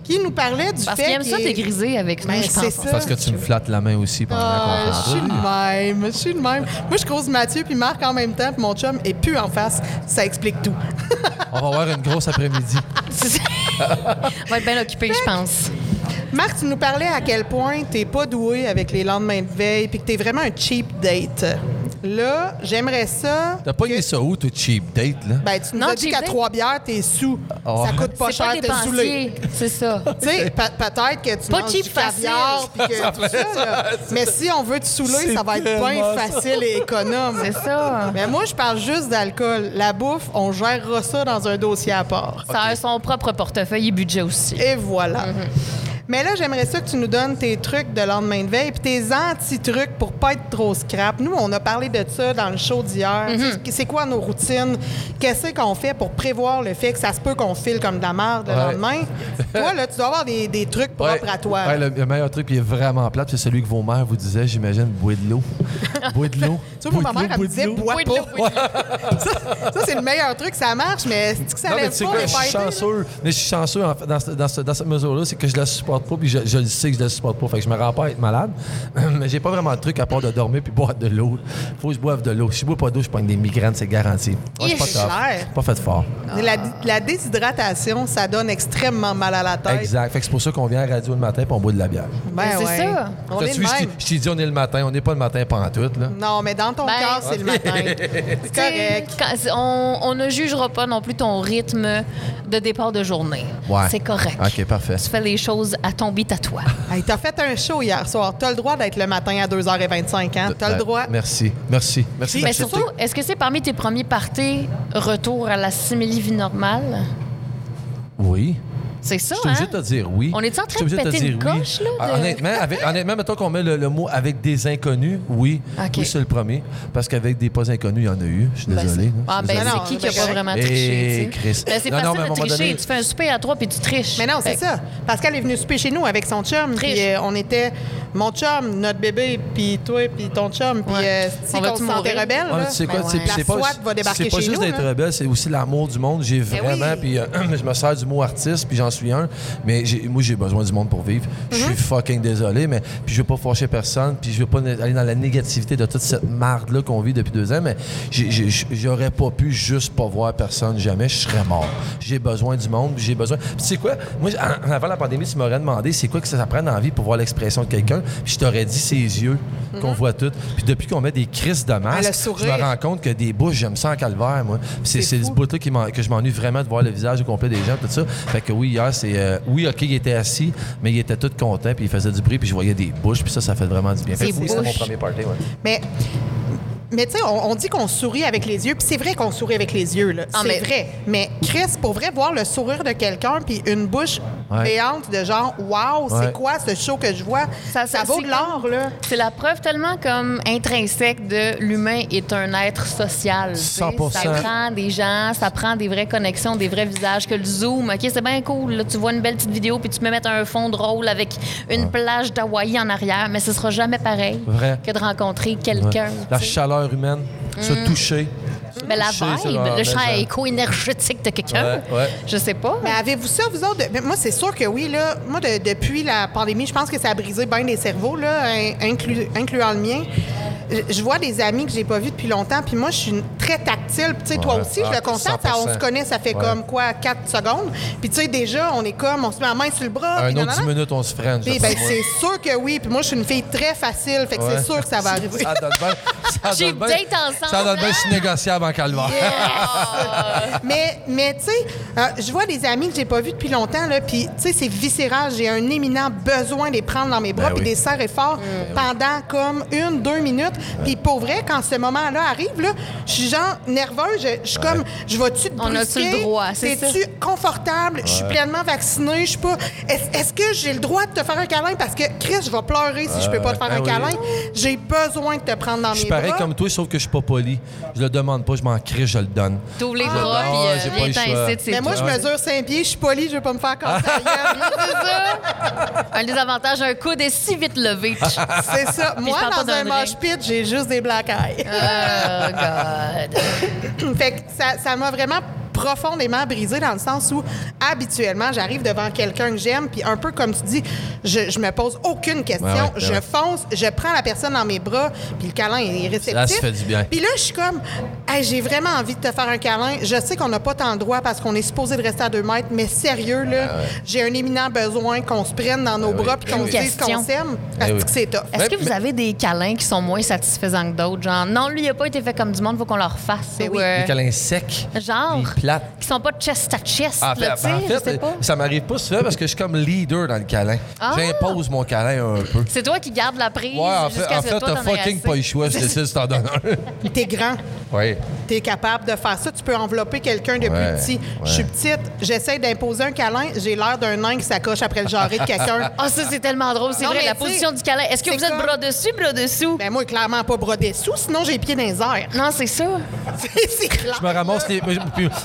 qui nous parlait du Parce fait qu'il aime ça qu'il est- dégriser avec Ben, nous, je c'est pense. ça. Parce que tu me flattes la main aussi pendant Ah, la je suis le même, je suis le même. Moi, je croise Mathieu puis Marc en même temps, puis mon chum est plus en face. Ça explique tout. On va avoir une grosse après-midi. On va être bien occupé, je pense. Marc, tu nous parlais à quel point t'es pas doué avec les lendemains de veille puis que t'es vraiment un cheap date. Là, j'aimerais ça. T'as pas que- eu ça où, toi, cheap date, là? Ben, tu nous Non, as dit qu'à trois bières, t'es sous. Oh. Ça coûte pas cher, t'es saoulé. dépensier, c'est ça. Tu sais, pe- peut-être que tu Pas manges cheap du caviar puis que tout ça. Mais si on veut te saouler, ça va être bien ça. facile et économe. C'est ça. Mais moi, je parle juste d'alcool. La bouffe, on gérera ça dans un dossier à part. Ça a son propre portefeuille et budget aussi. Et voilà. Mais là, j'aimerais ça que tu nous donnes tes trucs de lendemain de veille puis tes anti-trucs pour pas être trop scrap. Nous, on a parlé de ça dans le show d'hier. Mm-hmm. C'est- C'est quoi nos routines? Qu'est-ce qu'on fait pour prévoir le fait que ça se peut qu'on file comme de la merde le Ouais. lendemain? toi, là, tu dois avoir des, des trucs propres Ouais. à toi. Ouais, le, le meilleur truc qui est vraiment plate, c'est celui que vos mères vous disaient, j'imagine, bois de l'eau. bois de l'eau. Tu vois, ma mère, elle me disait, bois pas. ça, ça, c'est le meilleur truc, ça marche, mais c'est que ça Non, mais pas quoi, je suis chanceux. Mais je suis chanceux en dans, dans dans cette mesure-là, c'est que je la supporte pas, puis je, je le sais que je la supporte pas. Fait que je me rends pas à être malade. mais j'ai pas vraiment de truc à part de dormir puis boire de l'eau. Faut que je boive de l'eau. Si je bois pas d'eau, je pogne des migraines, c'est garanti. Je suis pas. Pas fait fort. La, la déshydratation, ça donne extrêmement mal à la tête. Exact. Fait que c'est pour ça qu'on vient à la radio le matin puis on boit de la bière. Ben Mais c'est ouais. ça. On est vu, je t'ai- même. je t'ai dit on est le matin, on n'est pas le matin pantoute, là. Non, mais dans ton Ben, c'est le matin. C'est correct. quand- c'est- on, on ne jugera pas non plus ton rythme de départ de journée. Ouais. C'est correct. OK, parfait. Tu fais les choses à ton beat à toi. Hey, t'as fait un show hier soir. T'as le droit d'être le matin à 2h25, hein? T'as le Ben, droit. Merci. Merci. Merci Mais surtout, est-ce que c'est parmi tes premiers parties retour à la simili-vie normale? Oui. C'est ça, Je suis obligé hein? de te dire oui. On est en train de péter dire une oui. coche, là, Ah, de- Honnêtement, avec, honnêtement, mettons qu'on met le, le mot avec des inconnus, oui. Oui, c'est le premier. Parce qu'avec des pas inconnus, il y en a eu. Je suis Ben, désolé. Ah, ben. Non, c'est qui qui a ben, pas vraiment Eh, triché? Chris. Ben, c'est Non, non, facile mais à un de tricher. donné- Tu fais un souper à trois puis tu triches. Mais non, c'est ça. Pascal est venu souper chez nous avec son chum. Triche. Puis euh, on était mon chum, notre bébé, puis toi, puis ton chum. Puis Ouais. euh, On si va-tu qu'on se sentait rebelle, tu sais quoi, la c'est pas, SWAT va débarquer c'est pas juste d'être rebelle, c'est aussi l'amour du monde. J'ai Ben vraiment, oui. puis euh, je me sers du mot artiste, puis j'en suis un, mais moi j'ai besoin du monde pour vivre. Je suis fucking désolé, mais puis je veux pas fâcher personne, puis je veux pas aller dans la négativité de toute cette marde là qu'on vit depuis deux ans, mais j'aurais pas pu juste pas voir personne jamais, je serais mort. J'ai besoin du monde, j'ai besoin. Tu sais quoi, moi en- avant la pandémie, tu m'aurais demandé c'est quoi que ça, ça prend dans la vie pour voir l'expression de quelqu'un, puis je t'aurais dit ses yeux qu'on voit tout. Puis depuis qu'on met des crises de masque, je me rends compte que des bouches, j'aime ça en calvaire, moi. C'est ce bout-là que je m'ennuie vraiment de voir le visage au complet des gens, tout ça. Fait que oui, hier, c'est. euh, oui, OK, il était assis, mais il était tout content, puis il faisait du bruit, puis je voyais des bouches, puis ça, ça fait vraiment du bien. C'était mon premier party, ouais. Mais, mais tu sais, on, on dit qu'on sourit avec les yeux, puis c'est vrai qu'on sourit avec les yeux, là. C'est mais- vrai. Mais Chris, pour vrai, voir le sourire de quelqu'un, puis une bouche Ouais. béante de genre, waouh, Ouais. c'est quoi ce show que je vois? Ça, Ça- vaut c'est de l'or, là. C'est la preuve tellement comme intrinsèque de l'humain est un être social. tu sais. 100%. Ça prend des gens, ça prend des vraies connexions, des vrais visages. Que le zoom, OK, c'est bien cool. là, tu vois une belle petite vidéo puis tu peux mettre un fond drôle avec une plage d'Hawaï en arrière, mais ce sera jamais pareil Vrai. que de rencontrer Ouais. quelqu'un. La sais. Chaleur humaine, se toucher. Mais la vibe, le champ mais- éco-énergétique de quelqu'un, Ouais, ouais. je sais pas. Mais avez-vous ça, vous autres? Ben, moi, c'est sûr que oui. Là, moi, de- depuis la pandémie, je pense que ça a brisé bien des cerveaux, là, incluant le mien. Je- vois des amis que j'ai pas vus depuis longtemps, puis moi, je suis une- très tactile. Puis, tu sais, toi aussi, je Ah, le constate. ça, on 100%. se connaît, ça fait Ouais. comme quoi, 4 secondes. Puis, tu sais, déjà, on est comme, on se met la main sur le bras. Un autre nanana. 10 minutes, on se freine. Puis, ben, c'est sûr que oui. Puis moi, je suis une fille très facile, fait que c'est sûr que ça va arriver. Ça donne bien. Ça donne bien- Ça donne bien, c'est négociable en calvaire. mais, mais tu sais, euh, je vois des amis que j'ai pas vus depuis longtemps, là, puis, tu sais, c'est viscéral. J'ai un éminent besoin de les prendre dans mes bras, Ben puis oui. des serrer fort pendant comme une, deux minutes. Puis, pour vrai, quand ce moment-là arrive, là, je suis genre nerveuse. Je je suis comme, je vais-tu te On a-tu brusquer? le droit, c'est ça? Es-tu confortable? Je suis pleinement vaccinée. Je suis pas. Est-ce que j'ai le droit de te faire un câlin? Parce que, Chris, je vais pleurer si je peux pas te faire un oui. câlin. J'ai besoin de te prendre dans Je mes suis bras. pareil comme toi, sauf que je suis pas poli. Je le demande pas, je m'en crie, je le donne. T'ouvres les bras, puis euh, j'ai pas viens c'est Mais moi, je mesure 5 pieds, je suis polie, je veux pas me faire casser. Un des avantages, un coude est si vite levé. C'est ça. Moi, dans un mosh pit, j'ai juste des black eyes. Oh, God. fait que ça ça m'a vraiment profondément brisé dans le sens où habituellement j'arrive devant quelqu'un que j'aime puis un peu comme tu dis je, je me pose aucune question Ouais, ouais, je ouais. fonce je prends la personne dans mes bras puis le câlin est réceptif Là, ça fait du bien. puis là je suis comme Hey, j'ai vraiment envie de te faire un câlin je sais qu'on n'a pas tant le droit parce qu'on est supposé de rester à deux mètres mais sérieux là j'ai un éminent besoin qu'on se prenne dans nos bras puis qu'on se dise qu'on s'aime parce oui. que c'est tough? Est-ce que vous avez des câlins qui sont moins satisfaisants que d'autres? Genre, non, lui, il n'a pas été fait comme du monde, il faut qu'on leur fasse. Ben Ou, oui. euh, Les câlins secs. Genre, plates. qui sont pas chest à chest, En là, fait, sais, en je fait, sais pas. ça m'arrive pas souvent parce que je suis comme leader dans le câlin. Ah! J'impose mon câlin un peu. C'est toi qui gardes la prise Ouais, en fait, en fait t'as fucking pas le choix, je décide si t'en donnes un. t'es grand Oui. tu es capable de faire ça. Tu peux envelopper quelqu'un de Ouais, plus petit. Je suis petite, j'essaie d'imposer un câlin, j'ai l'air d'un nain qui s'accroche après le jarret de quelqu'un. Ah, ça, c'est tellement drôle. C'est vrai, la position du câlin. Est-ce que vous êtes comme- bras dessus, bras dessous? Ben moi, clairement pas bras dessous, sinon j'ai les pieds dans les airs. Non, c'est ça. C'est c'est clair. Je me ramasse les.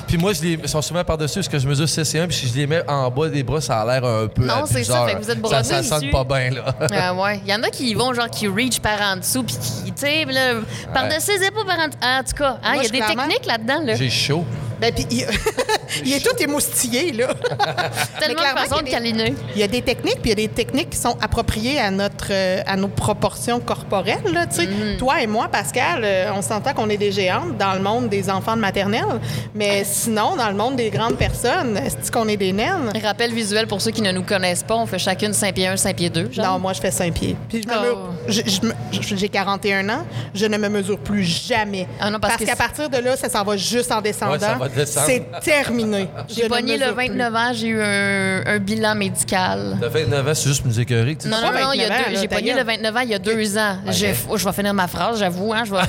Puis, moi, je les ils sont souvent par-dessus parce que je mesure 6 et 1, puis si je les mets en bas des bras, ça a l'air un peu. Non, c'est ça, fait que vous êtes Ça, ça sonne dessus. pas bien, là. Ah ouais. Il y en a qui vont, genre, qui reach par en dessous, puis qui, tu sais, là, par-dessus les épaules, par en dessous. En tout cas, il y a des clairement- techniques là-dedans, là. J'ai chaud. Ben, puis il, est tout émoustillé, là. Tellement de façons de qu'il y a des- câliner. Il y a des techniques, puis il y a des techniques qui sont appropriées à notre, euh, à nos proportions corporelles. Là, tu sais. Mm-hmm. Toi et moi, Pascal, euh, on s'entend qu'on est des géantes dans le monde des enfants de maternelle, mais sinon, dans le monde des grandes personnes, est-ce qu'on est des naines? Rappel visuel pour ceux qui ne nous connaissent pas, on fait chacune 5 pieds 1, 5 pieds 2. Genre. Non, moi, je fais 5 pieds. Puis je me Oh. me- je- je me- je- j'ai 41 ans, je ne me mesure plus jamais. Ah non, parce que qu'à partir de là, ça s'en va juste en descendant. Ouais, ça va descendre. C'est terminé. J'ai pogné le mesure plus. 29 ans, j'ai eu un, un bilan médical. T'as 29 ans, c'est juste pour nous écœurer. que tu Non, non, non, il y a 29 ans, deux- là, j'ai pogné le 29 ans il y a deux ans. J'ai- oh, je vais finir ma phrase, j'avoue, hein, je vais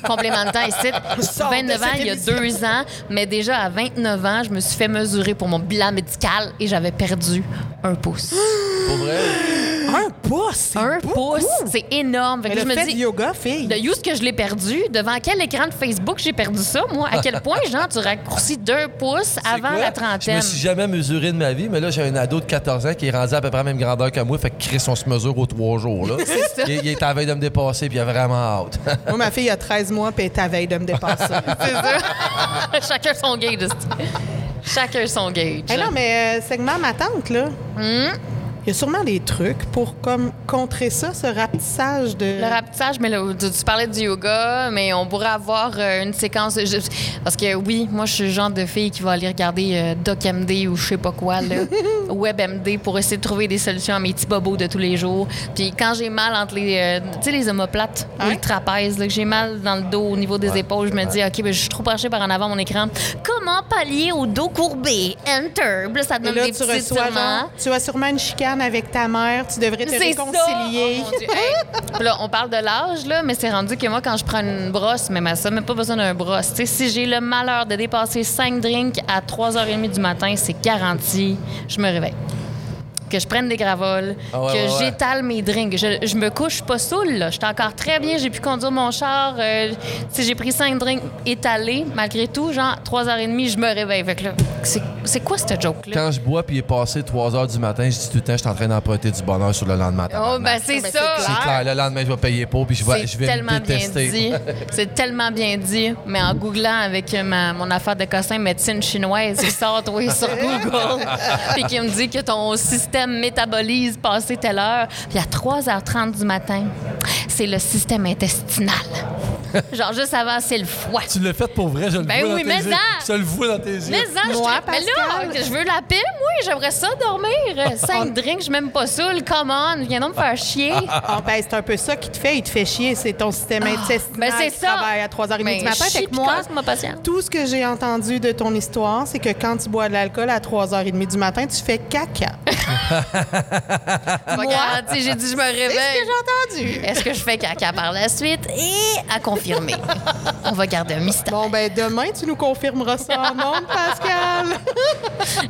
complémenter ici. Sors de 29 ans cette il y a émission. deux ans, mais déjà à 29 ans, je me suis fait mesurer pour mon bilan médical et j'avais perdu un pouce. Pour vrai? Un pouce, c'est Un beaucoup. pouce, c'est énorme. Fait que je me fait dis, du yoga, fille. de où est-ce que je l'ai perdu? Devant quel écran de Facebook j'ai perdu ça, moi? À quel point, genre, tu raccourcis deux pouces avant quoi? la Je trentaine? me suis jamais mesuré de ma vie, mais là, j'ai un ado de 14 ans qui est rendu à peu près la même grandeur que moi. Fait que Chris, on se mesure aux trois jours. Là. ça. Il, il est à la veille de me dépasser, puis il a vraiment hâte. Moi, ma fille a 13 mois, puis elle est à veille de me dépasser. C'est ça. Chacun son gauge. Chacun son gauge. Eh non, mais euh, segment ma tante, là. Hmm? Il y a sûrement des trucs pour comme contrer ça, ce rapetissage de. Le rapetissage, mais là, tu, tu parlais du yoga, mais on pourrait avoir euh, une séquence. je- parce que oui, moi, je suis le genre de fille qui va aller regarder euh, DocMD ou je sais pas quoi, là, WebMD, pour essayer de trouver des solutions à mes petits bobos de tous les jours. Puis quand j'ai mal entre les. euh, tu sais, les omoplates ou Ouais. le trapèze, là, que j'ai mal dans le dos au niveau des épaules, je me dis, OK, ben, je suis trop penchée par en avant mon écran. Comment pallier au dos courbé? Enter. Là, ça te donne là, des tu petits reçois, genre, tu as sûrement une chicane avec ta mère, tu devrais te C'est réconcilier. ça! Oh, mon Dieu. Hey. Puis là, on parle de l'âge, là, mais c'est rendu que moi, quand je prends une brosse, même à ça, même pas besoin d'un brosse. Si j'ai le malheur de dépasser 5 drinks à 3h30 du matin, c'est garanti, je me réveille. Que je prenne des gravoles, Ah ouais, que ouais, ouais. j'étale mes drinks. Je, je me couche pas saoul, là. J'étais encore très bien, j'ai pu conduire mon char. euh, si j'ai pris 5 drinks étalés, malgré tout, genre 3h30, je me réveille. Fait que là, c'est c'est quoi cette joke-là? Quand je bois, puis il est passé 3 heures du matin, je dis tout le temps, je suis en train d'emprunter du bonheur sur le lendemain. Oh, ben c'est Ben, ça! c'est clair, le lendemain, je vais payer pour, puis je vais, je C'est vais me tellement bien dit. C'est tellement bien dit. Mais en googlant avec ma- mon affaire de cossin médecine chinoise, il sort oui, sur Google. Puis qui me dit que ton système métabolise passé telle heure. Puis à 3h30 du matin, c'est le système intestinal. Genre juste avant, c'est le foie. Tu l'as fait pour vrai, je le Ben vois oui, dans tes mais yeux. ça- Je le vois dans tes yeux. Mais, je Moi, mais là, Pascal. je veux la paix, moi. J'aimerais ça dormir. Cinq drinks, je même pas saoul. Come on, viens donc me faire chier. Ah, ben, c'est un peu ça qui te fait. Il te fait chier. C'est ton système intestinal ben, c'est qui ça. travaille à 3h30 Mais du matin. chie Fait que moi, ma patience. tout ce que j'ai entendu de ton histoire, c'est que quand tu bois de l'alcool à 3h30 du matin, tu fais caca. Tu sais, j'ai dit je me C'est ce réveille. que j'ai entendu. Est-ce que je fais caca par la suite? Et à confirmer. On va garder un mystère. Bon, ben demain, tu nous confirmeras ça en monde, Pascal.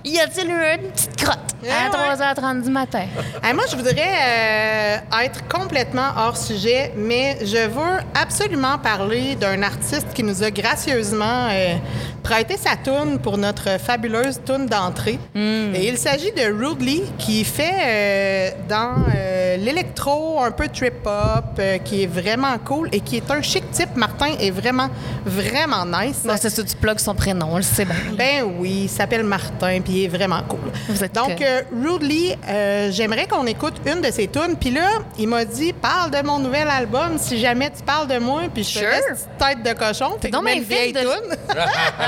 Y a-t-il eu une petite crotte Eh à ouais. 3h30 du matin? Hey, moi, je voudrais euh, être complètement hors sujet, mais je veux absolument parler d'un artiste qui nous a gracieusement euh, prêté sa toune pour notre fabuleuse toune d'entrée. Et il s'agit de Rudely, qui fait euh, dans euh, l'électro, un peu trip-hop, euh, qui est vraiment cool et qui est un chic type. Martin est vraiment, vraiment nice. Non, c'est ça, tu plugues son prénom, on le sait bien. Ben oui, il s'appelle Martin, puis il est vraiment cool. Vous êtes Donc, euh, j'aimerais qu'on écoute une de ses tunes. Puis là, il m'a dit, parle de mon nouvel album si jamais tu parles de moi. Puis je Sure. laisse tête de cochon. Fait que une vieille de- tune.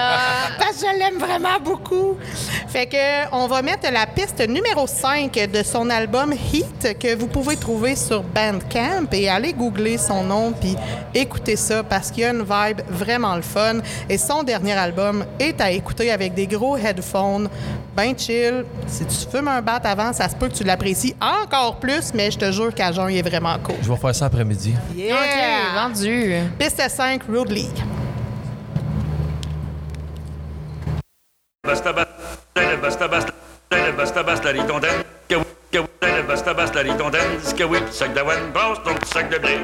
Parce que je l'aime vraiment beaucoup. Fait que on va mettre la piste numéro 5 de son album Heat que vous pouvez trouver sur Bandcamp et aller googler son nom puis écouter ça parce qu'il y a une vibe vraiment le fun. Et son dernier album est à écouter avec des gros headphones, ben chill. Si tu fumes un bat avant, ça se peut que tu l'apprécies encore plus, mais je te jure qu'à jeun, il est vraiment cool. Je vais faire ça après-midi. Yeah! OK, vendu. Piste 5, Road League. Basta basta basta basta que oui que oui le basta basta tontaines que oui sac d'avoine brasse ton petit sac de blé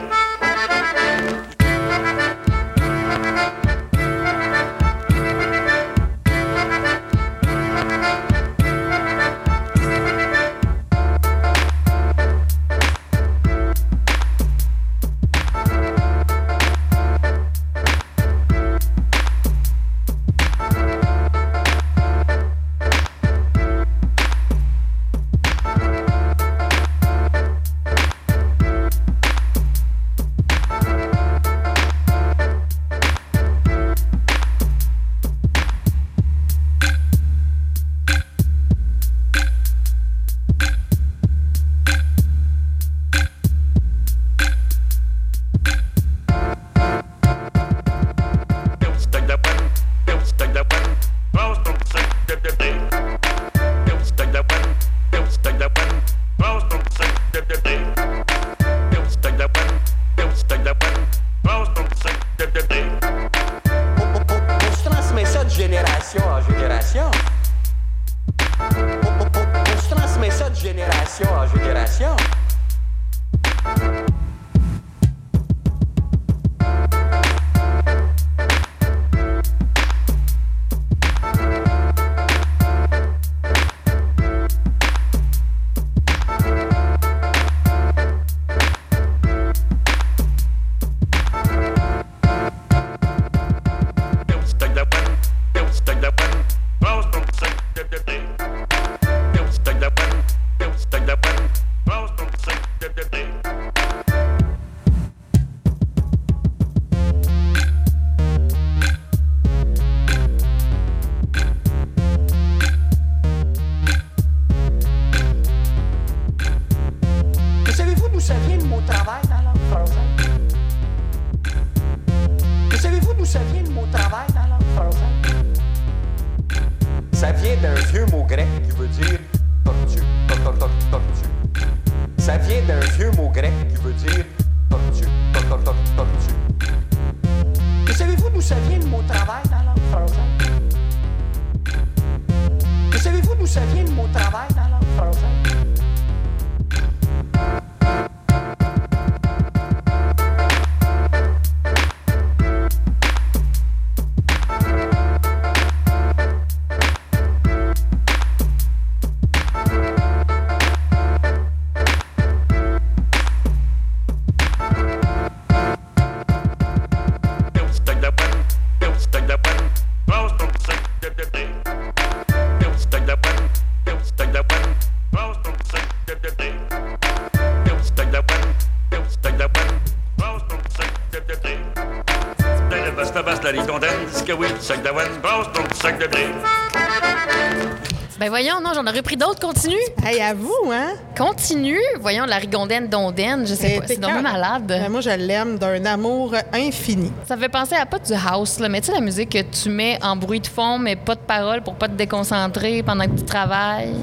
voyons, non, j'en aurais pris d'autres. Continue. Hey, à vous, hein? Continue. Voyons, la rigondaine d'ondaine, je sais pas. C'est vraiment malade. Ben, moi, je l'aime d'un amour infini. Ça me fait penser à pas du house, là, mais tu sais, la musique que tu mets en bruit de fond, mais pas de paroles pour pas te déconcentrer pendant que tu travailles?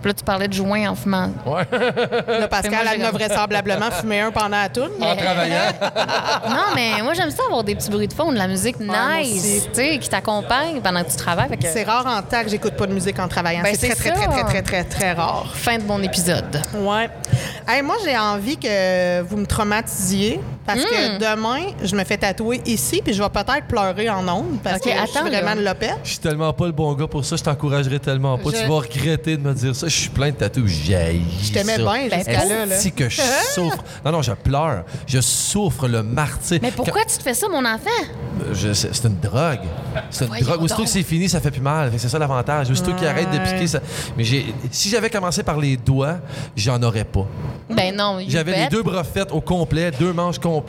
Puis là, tu parlais de joint en fumant. Ouais. Là, Pascal, elle a vraisemblablement fumé un pendant la toune. en travaillant. Non, mais moi, j'aime ça avoir des petits bruits de fond, de la musique nice, tu sais, qui t'accompagne pendant que tu travailles. Que- C'est rare en temps que j'écoute pas de musique en travaillant. Ben, c'est très, très, très, très, très, très, très rare. Fin de mon épisode. Ouais. Hey, moi, j'ai envie que vous me traumatisiez parce que Hmm. demain, je me fais tatouer ici puis je vais peut-être pleurer en ondes parce Ok, que je attends, suis vraiment là. de l'opette. Je suis tellement pas le bon gars pour ça, je t'encouragerais tellement pas. Je- Tu vas regretter de me dire ça. Je suis plein de tatous, j'ai. Je t'aimais bien jusqu'à là. là. Si que je souffre? Non, non, je pleure. Je souffre le martyr. Mais pourquoi tu te fais ça, mon enfant? Je- C'est une drogue. C'est une Voyons drogue. Aussitôt que c'est fini, ça fait plus mal. C'est ça l'avantage. Aussitôt qu'il arrête de piquer, ça. Mais si j'avais commencé par les doigts, j'en aurais pas. Ben non, J'avais les deux bras faits au complet, deux manches complètes.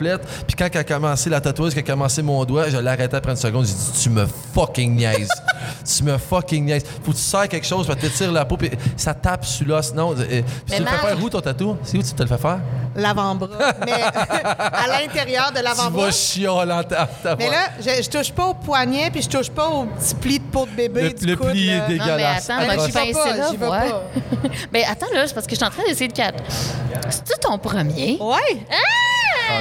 Puis quand elle a commencé la tatoueuse, quand elle a commencé mon doigt, je l'arrêtais après une seconde. J'ai dit Tu me fucking niaises. tu me fucking niaises. Faut que tu serres quelque chose, puis tu tires la peau, puis ça tape sur l'os. Non, euh, puis Mais tu le fais faire où ton tatou? C'est où tu te le fais faire? L'avant-bras. Mais à l'intérieur de Tu l'avant-bras. vas chialer en ta, ta Mais là, je, je touche pas au poignet puis je touche pas au petit pli de peau de bébé Le- du le coude. pli est là. dégueu. Non, mais dégueulasse. attends, Ben, j'y vais pincer pas, là, j'y vais ouais. pas. ben attends, là, c'est parce que je suis en train d'essayer de catch. C'est-tu ton premier? Ouais. Ah!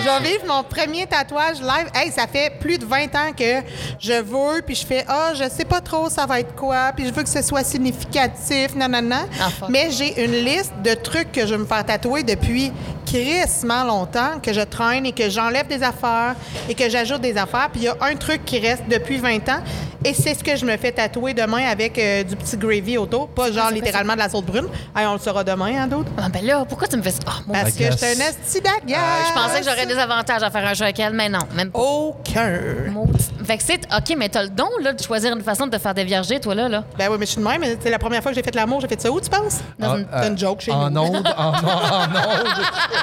Je vais vivre mon premier tatouage live. Hey, ça fait plus de 20 ans que je veux, puis je fais Ah, je sais pas trop ça va être quoi, puis je veux que ce soit significatif, nanana. Ah. Mais j'ai une liste de trucs que je veux me faire tatouer depuis crissement longtemps, que je traîne et que j'enlève des affaires et que j'ajoute des affaires. Puis il y a un truc qui reste depuis 20 ans, et c'est ce que je me fais tatouer demain avec euh, du petit gravy autour, pas genre littéralement de la sauce brune. Hey, on le saura demain, hein, d'autres? Ah, ben là, pourquoi tu me fais ça? Ah, mon Parce que j'étais un esti d'agace. Je pensais que j'aurais des avantages à faire un jeu avec elle, mais non, même pas. Aucun. Maudit. Fait que c'est. OK, mais t'as le don, là, de choisir une façon de te faire dévierger, toi, là. là. Ben oui, mais je suis de même. mais C'est la première fois que j'ai fait l'amour, j'ai fait ça où, tu penses? Dans une- C'est une joke chez Ah, en nous. onde, en, en, en onde.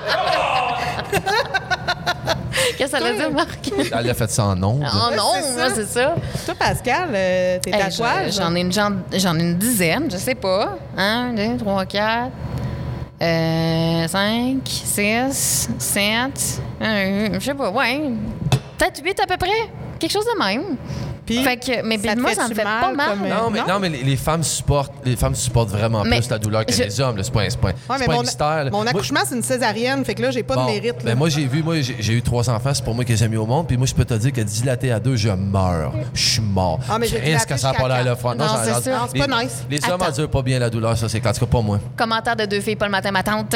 Qu'est-ce que ça veut dire, Marc? Elle a fait ça en onde. Oh non, c'est ça. Toi, Pascal, euh, tes Hey, tatouages? je- J'en ai, une, j'en, j'en ai une dizaine, je sais pas. Un, deux, trois, quatre. Euh, cinq, six, sept. euh, je sais pas, ouais. Peut-être huit à peu près. Quelque chose de même. Puis, fait que, mais ça te moi, ça me fait mal pas mal. comme, euh, Non, mais, Non? non, mais les, les femmes supportent, les femmes supportent vraiment Mais plus la douleur que je- les hommes. là. C'est pas, Ouais, mais mon, un mystère. là. mon accouchement, c'est une césarienne, fait que là, j'ai pas Bon, de mérite. ben là. moi, j'ai vu, moi, j'ai eu trois enfants, c'est pour moi que j'ai mis au monde. Puis moi, je peux te dire que dilaté à deux, je meurs. Je suis mort. Ah, mais dilaté que ça a pas l'air le fun? Non, c'est pas nice. Les hommes endurent pas bien la douleur, ça, c'est clair. En tout cas, pas moi. Commentaire de deux filles, pas le matin, ma tante.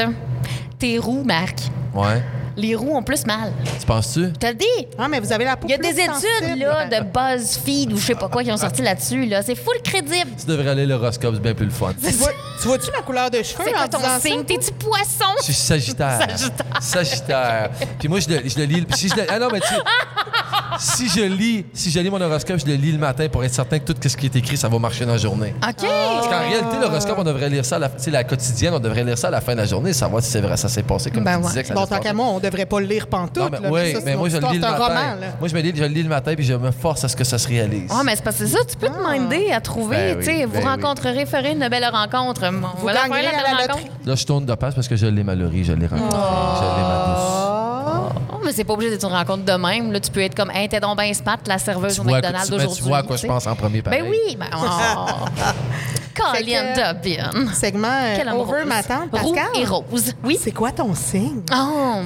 T'es roux, Marc. Ouais. Les roues ont plus mal. Tu penses-tu? Je te le dis. Ah, mais vous avez la peau Il y a plus des études sensible. là, de BuzzFeed ou je sais pas quoi qui ont sorti là-dessus. Là. C'est full crédible. Tu devrais aller l'horoscope, c'est bien plus le fun. Tu vois- tu vois-tu ma couleur de cheveux C'est en quoi ton disant signe? T'es-tu poisson? Je suis Sagittaire. Sagittaire. Puis moi, je le, je le lis. Si je le- ah non, mais tu si je lis, si je lis mon horoscope, je le lis le matin pour être certain que tout ce qui est écrit, ça va marcher dans la journée. OK. Parce qu'en réalité, l'horoscope, on devrait lire ça, à la, tu sais, la quotidienne, on devrait lire ça à la fin de la journée, savoir si c'est vrai, ça s'est passé comme Ben tu ouais. disais que ça Bon, tant qu'à moi, on devrait pas le lire pantoute. Non, mais, là, oui, ça, mais moi, je le lis le matin. Roman. Moi, je me, lis, je le lis le matin, puis je me force à ce que ça se réalise. Ah, mais c'est parce que c'est ça, tu peux te minder à trouver. Ben oui, tu sais, ben vous oui. rencontrerez, ferez une belle rencontre. On Vous va la belle rencontre. Là, je tourne de passe parce que je l'ai Mallory, je l'ai rencontré. Je l'ai ma douce. Oh, mais c'est pas obligé d'être une rencontre de même. Là, tu peux être comme, hey, t'es donc bien smart, la serveuse Tu au McDonald's tu- mais aujourd'hui. tu vois à quoi je pense en premier pareil. Ben oui, ben. Que- Dobbin. Segment euh, Over rose. ma tante, Roux Pascal. et rose. Oui. C'est quoi ton signe? Oh!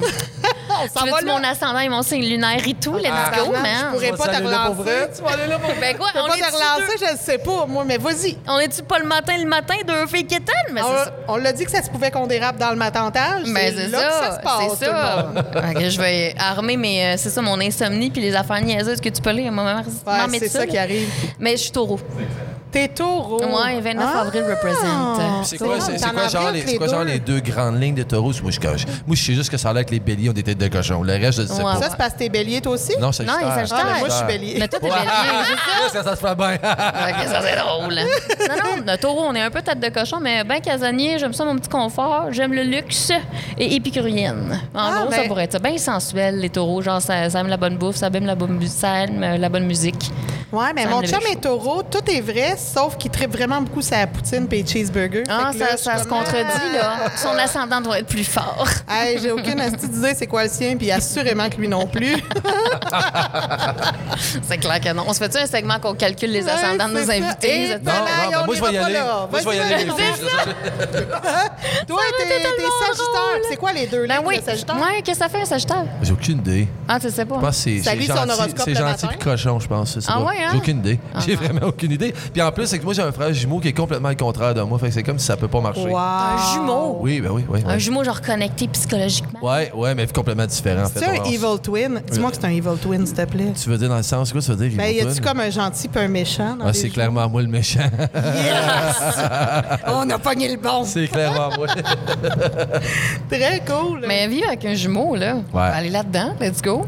s'en tu veux mon ascendant et mon signe lunaire et tout? Let's Ah, go, man! Je pourrais pas te relancer. Tu vas aller là pour Ben quoi, Je peux on pas te relancer, je le sais pas, moi, mais vas-y. On est-tu pas le matin, le matin, deux filles qui étonnent? Mais. On, on l'a dit que ça se pouvait qu'on dérape dans le matantage. Ben, c'est ça, ça se passe, c'est ça. je vais armer mes, euh, c'est ça, mon insomnie puis les affaires niaiseuses que tu peux lire. Maman, Ouais, met c'est ça qui arrive. Mais je suis taureau. T'es taureau. Ouais, 29 Ah! avril represent. C'est quoi, c'est, c'est quoi, genre, les, c'est quoi genre deux. les deux grandes lignes de taureau? Moi, je, moi, je sais juste que ça a l'air que les béliers ont des têtes de cochon. Le reste, je ne sais Ouais. pas. Ça, c'est parce que t'es bélier, toi aussi? Non, Non, Sagittaire. il Sagittaire. Ah, mais moi, je suis bélier. Mais toi, t'es bélier, c'est ça? ça, ça se fait bien. Ok, ça c'est drôle. Non, non, le taureau, on est un peu tête de cochon, mais ben casanier, j'aime ça mon petit confort, j'aime le luxe et épicurienne. En Ah, gros, ça ben- pourrait être ça. Bien sensuel, les taureaux, genre ça, ça aime la bonne bouffe, ça aime la bonne, ça aime euh, la bonne musique. Ouais, mais mon chum est taureau, tout est vrai, sauf qu'il tripe vraiment beaucoup sa poutine et cheeseburger. Ah, là, ça, se comme, contredit, là. Son ascendant doit être plus fort. ah, Hey, j'ai aucune astuce d'idée c'est quoi le sien, puis assurément que lui non plus. C'est clair que non. On se fait-tu un segment qu'on calcule les ascendants de nos invités? Non, Ben là, non, ben on moi, je vais y aller. là. Moi, je vais y aller, les vas-y. filles. Toi, t'es Sagittaire. C'est quoi les deux Ben lignes oui. Sagittaire? Ouais, qu'est-ce que ça fait, un Sagittaire? J'ai aucune idée. Ah, tu sais pas. Je pense que c'est gentil, puis cochon, je pense. Ah ouais, hein? J'ai aucune idée. Ah J'ai non. vraiment aucune idée. Puis en plus, c'est que moi, j'ai un frère jumeau qui est complètement le contraire de moi. Fait que c'est comme si ça peut pas marcher. Wow. Un jumeau? Oui, ben oui, oui. Un oui. jumeau, genre connecté psychologiquement. Ouais, ouais, mais complètement différent. en fait. C'est un evil twin? Dis-moi que c'est un evil twin, s'il te plaît. Tu veux dire dans le sens, quoi, tu veux dire? Ben, y a-tu comme un gentil puis un méchant? dans Ah, c'est clairement moi le méchant. Yes! On a pogné le bon. c'est clairement moi. Très cool. Mais vivre avec un jumeau, là, on va aller là-dedans, let's go.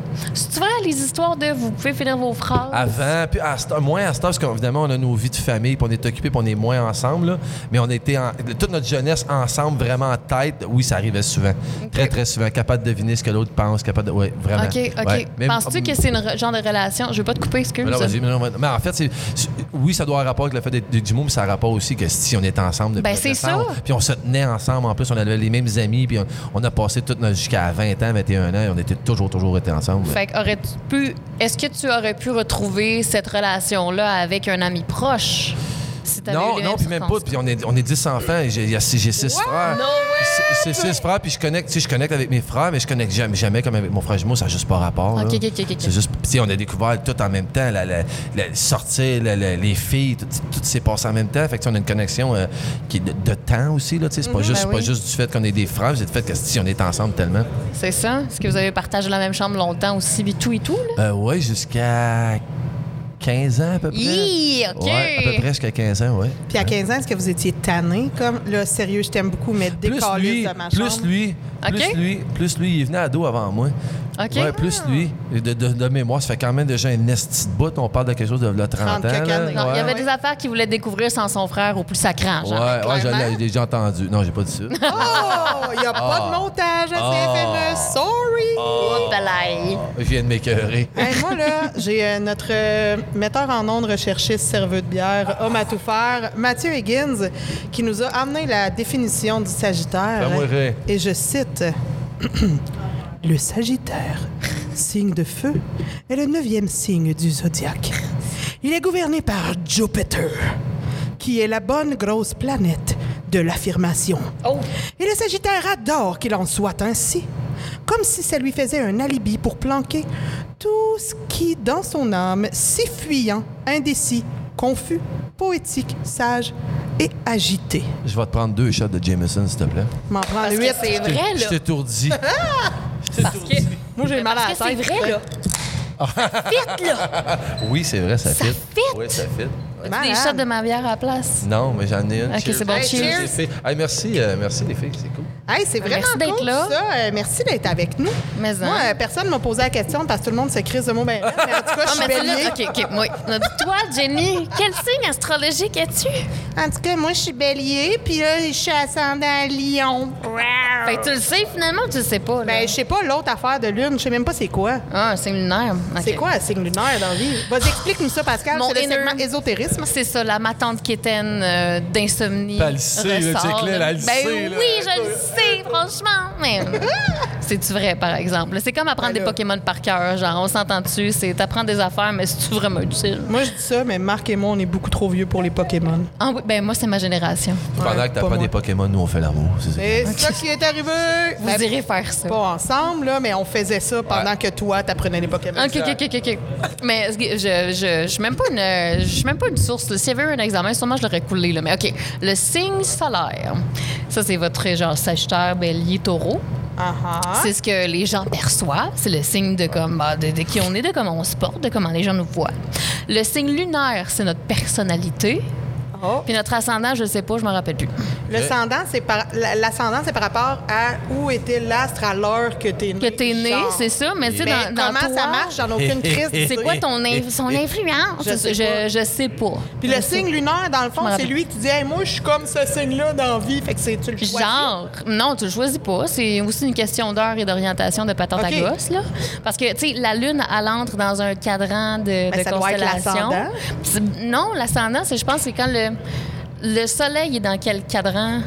Vrai, les histoires de vous pouvez finir vos phrases? Avant, puis à cette- moins à ce temps, parce qu'évidemment, on a nos vies de famille, puis on est occupés, puis on est moins ensemble, là. mais on était en- toute notre jeunesse ensemble, vraiment en tête. Oui, ça arrivait souvent. Très, très souvent. Capable de deviner ce que l'autre pense, capable de. Oui, vraiment. OK, OK. Ouais. Penses-tu que c'est un genre de relation? Je veux pas te couper, excuse. Mais vas-y, mais non, mais- en fait, c'est, oui, ça doit avoir rapport avec le fait d'être des jumeaux, mais ça a rapport aussi que si on était ensemble depuis Ben, c'est ça. Puis on se tenait ensemble. En plus, on avait les mêmes amis. Puis on, on a passé toute notre jusqu'à 20 ans, 21 ans. Et on était toujours, toujours été ensemble. Fait que aurais-tu pu. Est-ce que tu aurais pu retrouver cette relation-là avec un ami proche? Si Non, non, puis même pas. Puis on est, on est 10 enfants. et J'ai, y a six- j'ai six frères. No way! c'est six frères, puis je connecte, tu sais, je connecte avec mes frères, mais je connecte jamais, jamais comme avec mon frère jumeau, ça n'a juste pas rapport. là. Ok, ok, ok, ok. C'est juste, tu sais, on a découvert tout en même temps, la, la- la- sortir, la- la- les filles, tout, tout s'est passé en même temps. Fait que, on a une connexion euh, qui est de, de temps aussi, là, tu sais, c'est pas, juste, ben c'est pas oui. juste du fait qu'on est des frères, c'est du fait que si on est ensemble tellement. C'est ça? Est-ce que vous avez partagé la même chambre longtemps aussi, et tout et tout, là? Euh, ouais, jusqu'à 15 ans à peu près. Hi, OK. Ouais, à peu près jusqu'à 15 ans, ouais. Puis à 15 ans, est-ce que vous étiez tanné? Comme, là, sérieux, je t'aime beaucoup, mais Plus lui, de ma plus lui, plus lui, plus lui, il venait ado avant moi. OK. Ouais, plus lui. Et De, de- de mémoire, ça fait quand même déjà un esti de bout. On parle de quelque chose de là, 30 ans. 30 quelques là. années. Non, il y avait des affaires qu'il voulait découvrir sans son frère au plus sacrant, genre. Ouais, ouais, l'ai déjà entendu. Non, j'ai pas dit ça. Oh, il n'y a pas de montage à CFME. Sorry! Oh, balaye. je viens de m'écœurer. Hey, moi, là, j'ai euh, notre euh, metteur en ondes, recherchiste, serveur de bière, homme à tout faire, Mathieu Higgins, qui nous a amené la définition du Sagittaire. Et je cite Le Sagittaire, signe de feu, est le neuvième signe du zodiaque. Il est gouverné par Jupiter, qui est la bonne grosse planète de l'affirmation. Oh. Et le Sagittaire adore qu'il en soit ainsi, comme si ça lui faisait un alibi pour planquer tout ce qui, dans son âme, si fuyant, indécis, confus, poétique, sage et agité. Je vais te prendre deux shots de Jameson, s'il te plaît. M'en prends huit. c'est vrai, Je là. t'étourdis. Parce que, Moi, j'ai mal à la que c'est tête. vrai, là. Fit, là. Oui, c'est vrai, ça, Ça fit. fit. Oui, ça fit. Des Malade. shots de ma bière à la place. Non, mais j'en ai une. Ok, c'est bon. Hey, Cheers. cheers. Les filles. Hey, merci, euh, merci les filles, c'est cool. Hey, c'est vraiment Merci d'être cool, là. ça. Euh, merci d'être avec nous. Mais Moi, hein. euh, personne m'a posé la question parce que tout le monde se crise de mots ben là, mais en tout cas, je Ah, suis mais bélier. celle-là, OK, OK, oui. Toi, Jenny, quel signe astrologique es-tu? En tout cas, moi, je suis bélier, puis là, je suis ascendant lion. Fait que tu le sais, finalement, ou tu le sais pas, là? Ben, je sais pas l'autre affaire de lune. Je sais même pas c'est quoi. Ah, un signe lunaire. OK. C'est quoi un signe lunaire dans la vie? Vas-y, explique-nous ça, Pascal. Mon C'est le inner- segment ésotérisme. C'est ça, la ma tante quétaine euh, d'insomnie. Elle le sait, là, ressort, check-la, là. elle le ben sait, là. oui, je le sais, franchement. Mais c'est-tu vrai, par exemple? C'est comme apprendre Ben des là. Pokémon par cœur. Genre, on s'entend dessus, c'est t'apprends des affaires, mais c'est-tu vraiment utile? Moi, je dis ça, mais Marc et moi, on est beaucoup trop vieux pour les Pokémon. Ah oui, ben moi, c'est ma génération. Pendant Ouais, que pas t'as pas moi. des Pokémon, nous, on fait l'amour. c'est ça. Et c'est ça qui est arrivé. Vous Ben, irez faire ça. Pas ensemble, là, mais on faisait ça pendant que toi, t'apprenais les Pokémon. OK, OK, OK, OK. Mais je, je, je, suis même pas une, je suis même pas une source. là. S'il y avait eu un examen, sûrement je l'aurais coulé. Là. Mais OK, le signe solaire. Ça, c'est votre genre Sagittaire, Bélier, Taureau. Ah. C'est ce que les gens perçoivent. C'est le signe de, comme, bah, de, de qui on est, de comment on se porte, de comment les gens nous voient. Le signe lunaire, c'est notre personnalité. Oh. Puis notre ascendant, je sais pas, je me rappelle plus. L'ascendant, c'est par la- l'ascendant, c'est par rapport à où était l'astre à l'heure que t'es né. Que t'es né, genre. c'est ça, mais tu sais, dans, dans comment ça marche? J'en ai aucune crise. C'est quoi ton inf- son influence? Je sais je, pas. je sais pas. Puis le signe lunaire, dans le fond, c'est lui qui dit hey, Moi, je suis comme ce signe-là dans la vie. Fait que c'est tu le choisis. Genre, non, tu le choisis pas. C'est aussi une question d'heure et d'orientation de patente à gosse, là. Parce que, tu sais, la Lune, elle entre dans un cadran de, Ben, de ça doit être constellation. l'ascendant. Non, l'ascendant, c'est, je pense, c'est quand le, le soleil est dans quel cadran?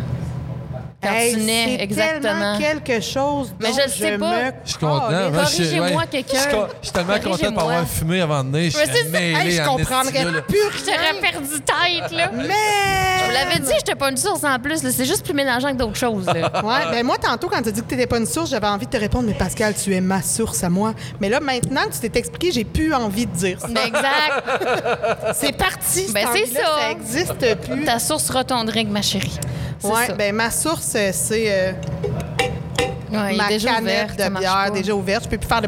Quand Hey, tu nais, c'est exactement. tellement quelque chose. Mais je le sais pas. me Je suis content. je suis- Corrigez-moi ouais. quelqu'un. Je Je suis tellement content de Corrigez-moi. pas avoir fumé avant de venir. Je Hey, je en comprendrais plus J'aurais rien. perdu tête, là. Mais. Je vous l'avais dit, j'étais pas une source en plus. C'est juste plus mélangeant que d'autres choses. Là. Ouais, ben moi, tantôt, quand tu as dit que tu n'étais pas une source, j'avais envie de te répondre, mais Pascal, tu es ma source à moi. Mais là, maintenant que tu t'es expliqué, j'ai plus envie de dire ça. Ben, exact. C'est parti, Ben, c'est ça. Ça existe plus. Ta source rotondringue, ma chérie. Ça. ben ma source, euh, c'est euh, Ouais, ma déjà canette ouvert, de bière déjà ouverte. Je peux plus faire de...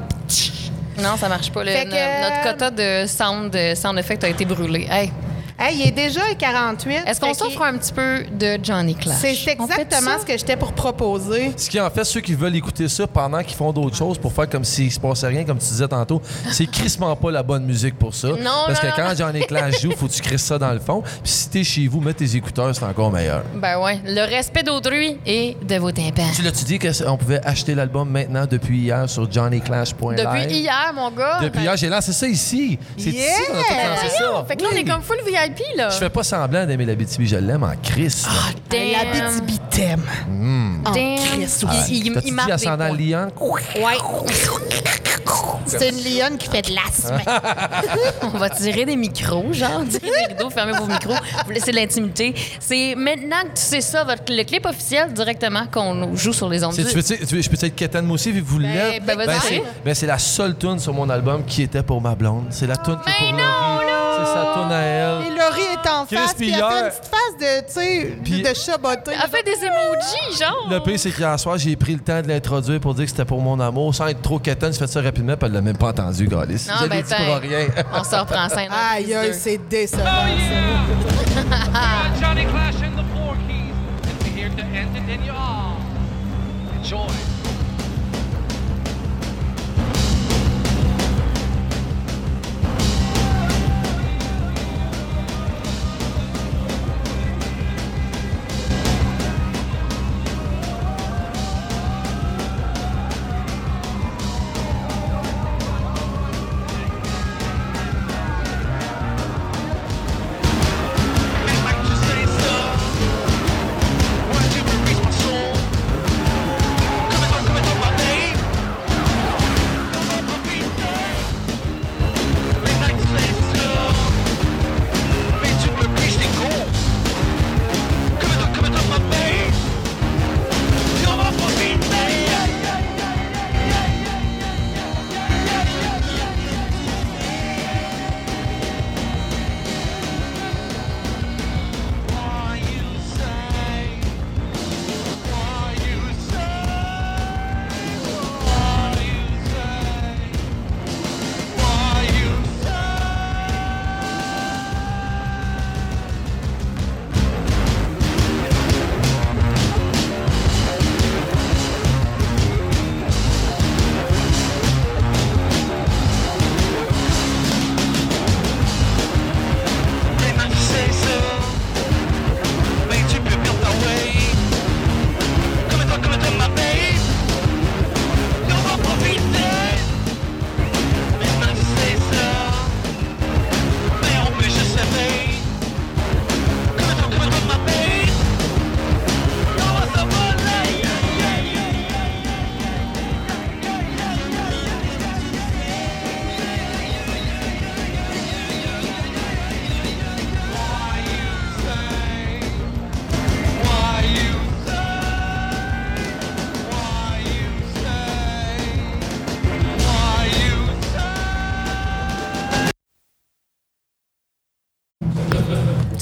Non, ça marche pas. Le- que- Notre quota de sound, de sound effect a été brûlé. Hey, Hey, il est déjà 48. Est-ce qu'on s'offre un petit peu de Johnny Clash? C'est exactement ce que j'étais pour proposer. Ce qui en fait, ceux qui veulent écouter ça pendant qu'ils font d'autres choses pour faire comme s'il se passait rien, comme tu disais tantôt, c'est crissement pas la bonne musique pour ça. Non, Parce non, que quand Johnny Clash joue, faut que tu crisses ça dans le fond. Puis si t'es chez vous, mets tes écouteurs, c'est encore meilleur. Ben ouais. Le respect d'autrui et de vos tympans. Tu l'as-tu dit qu'on pouvait acheter l'album maintenant depuis hier sur johnnyclash.live? Depuis hier, mon gars. Depuis hier, j'ai lancé ça ici. C'est Yeah! ici qu'on a tout lancé ça. Fait que là, on est comme full VIP, là. Je fais pas semblant d'aimer la BTB, je l'aime en Christ. Ah, Damn. La BTB t'aime. En Damn. Christ Il- aussi. il- il dit marque des ascendant points. liant? Ouais. C'est une lionne qui fait de l'asthme. On va tirer des micros, genre, tirer des rideaux, fermer vos micros, vous laisser de l'intimité. C'est maintenant que tu sais ça, votre, le clip officiel directement qu'on joue sur les ondes. Tu veux, tu veux- je peux être quétaine moi aussi, vu que vous l'êtes? ben, c'est ben, c'est la seule tune sur mon album qui était pour ma blonde. C'est la tune qui est pour non, Laurie. C'est sa tune à Et elle. Laurie est en Chris, face, puis elle fait hier- une petite face de, tu sais, Puis- de chat botté. Elle fait des emojis, genre. Le pire, c'est qu'hier soir, j'ai pris le temps de l'introduire pour dire que c'était pour mon amour. Sans être trop quétaine, j'ai fait ça rapidement, puis elle l'a même pas entendu, Galice. Non, Je ben, l'ai dit pour rien. On se reprend en scène. Aïe, prise aïe, deux. c'est décevant. Johnny Clash and the Four Keys. And we're here to entertain you all. Enjoy.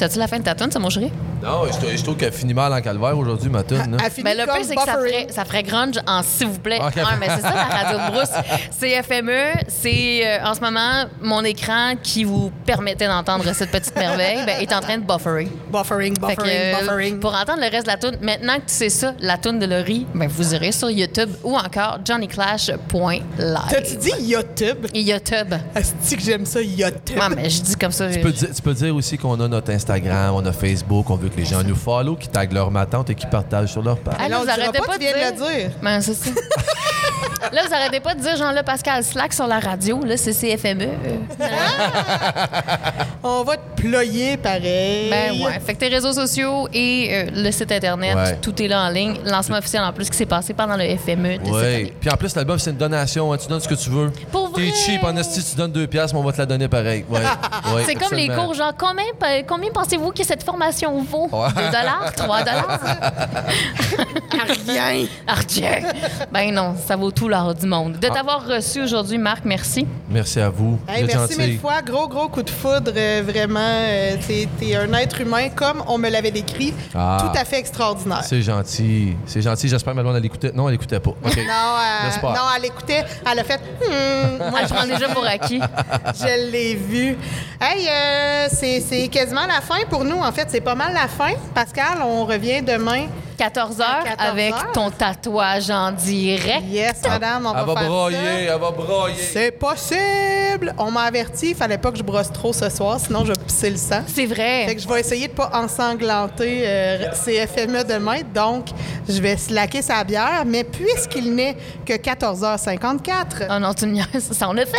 C'est-tu la fin de ta tune, ça, mon chéri? Non, je, je trouve qu'elle finit mal en calvaire aujourd'hui, ma tune. là. Elle finit Ben, le pire, c'est que ça ferait, ça ferait grunge en s'il vous plaît. Ah, mais c'est ça, la radio de Brousse. C'est FME. C'est euh, en ce moment mon écran qui vous permettait d'entendre cette petite merveille ben, est en train de bufferer. Buffering, que, buffering, euh, buffering. Pour entendre le reste de la tune, maintenant que tu sais ça, la tune de Laurie, ben, vous irez sur YouTube ou encore johnnyclash.live. T'as-tu dit YouTube? YouTube. Asti que j'aime ça, YouTube? Ouais, mais je dis comme ça. Tu peux, dire, tu peux dire aussi qu'on a notre Instagram, on a Facebook, on veut que les gens nous follow, qui taguent leur matante et qui partagent sur leur page. Là, on arrêtez pas, pas de dire. le dire. Ben, c'est ça. là, vous arrêtez pas de dire Jean-Le Pascal Slack sur la radio. Là, c'est CFME. On va te ployer pareil. Ben ouais. Fait que tes réseaux sociaux et euh, le site Internet, Ouais. tout est là en ligne. Lancement officiel en plus qui s'est passé pendant le FME de cette Oui. année. Puis en plus, l'album, c'est une donation. hein. Tu donnes ce que tu veux. Pour T'es vrai? cheap, en esti, tu donnes deux piastres, mais on va te la donner pareil. Ouais. Ouais, C'est comme les cours, genre, combien, combien pensez-vous que cette formation vaut? 2 dollars? 3 dollars? Rien. Ardieu! Ben non, ça vaut tout du monde. De t'avoir reçu aujourd'hui, Marc, merci. Merci à vous. Hey, merci mille fois. Gros, gros coup de foudre. euh, vraiment, euh, t'es t'es un être humain comme on me l'avait décrit. Ah. Tout à fait extraordinaire. C'est gentil. C'est gentil. J'espère que ma blonde, elle écoutait. Non, elle écoutait pas. Non, euh, non, elle écoutait. Elle a fait. Hmm, moi, Ah, je prends déjà pour acquis. je l'ai vu. Hey, euh, c'est c'est quasiment la fin pour nous. En fait, c'est pas mal la fin. Pascal, on revient demain. 14 À heures 14 avec heures. ton tatouage en direct. Yes, madame, on Elle va va faire broyer, ça. elle va broyer. C'est possible! On m'a averti, il fallait pas que je brosse trop ce soir, sinon je vais pisser le sang. C'est vrai. Fait que je vais essayer de pas ensanglanter euh, ces FME demain. Donc, je vais slacker sa bière. Mais puisqu'il n'est que 14h54, Oh non, tu me. Ça en effet.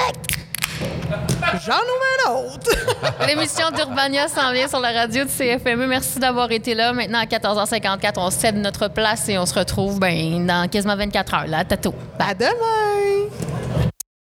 J'en ouvre un autre. L'émission d'Urbania s'en vient sur la radio de CFME. Merci d'avoir été là. Maintenant, à 14h54, on cède notre place et on se retrouve ben, dans quasiment 24 heures, là, à Tato. à demain!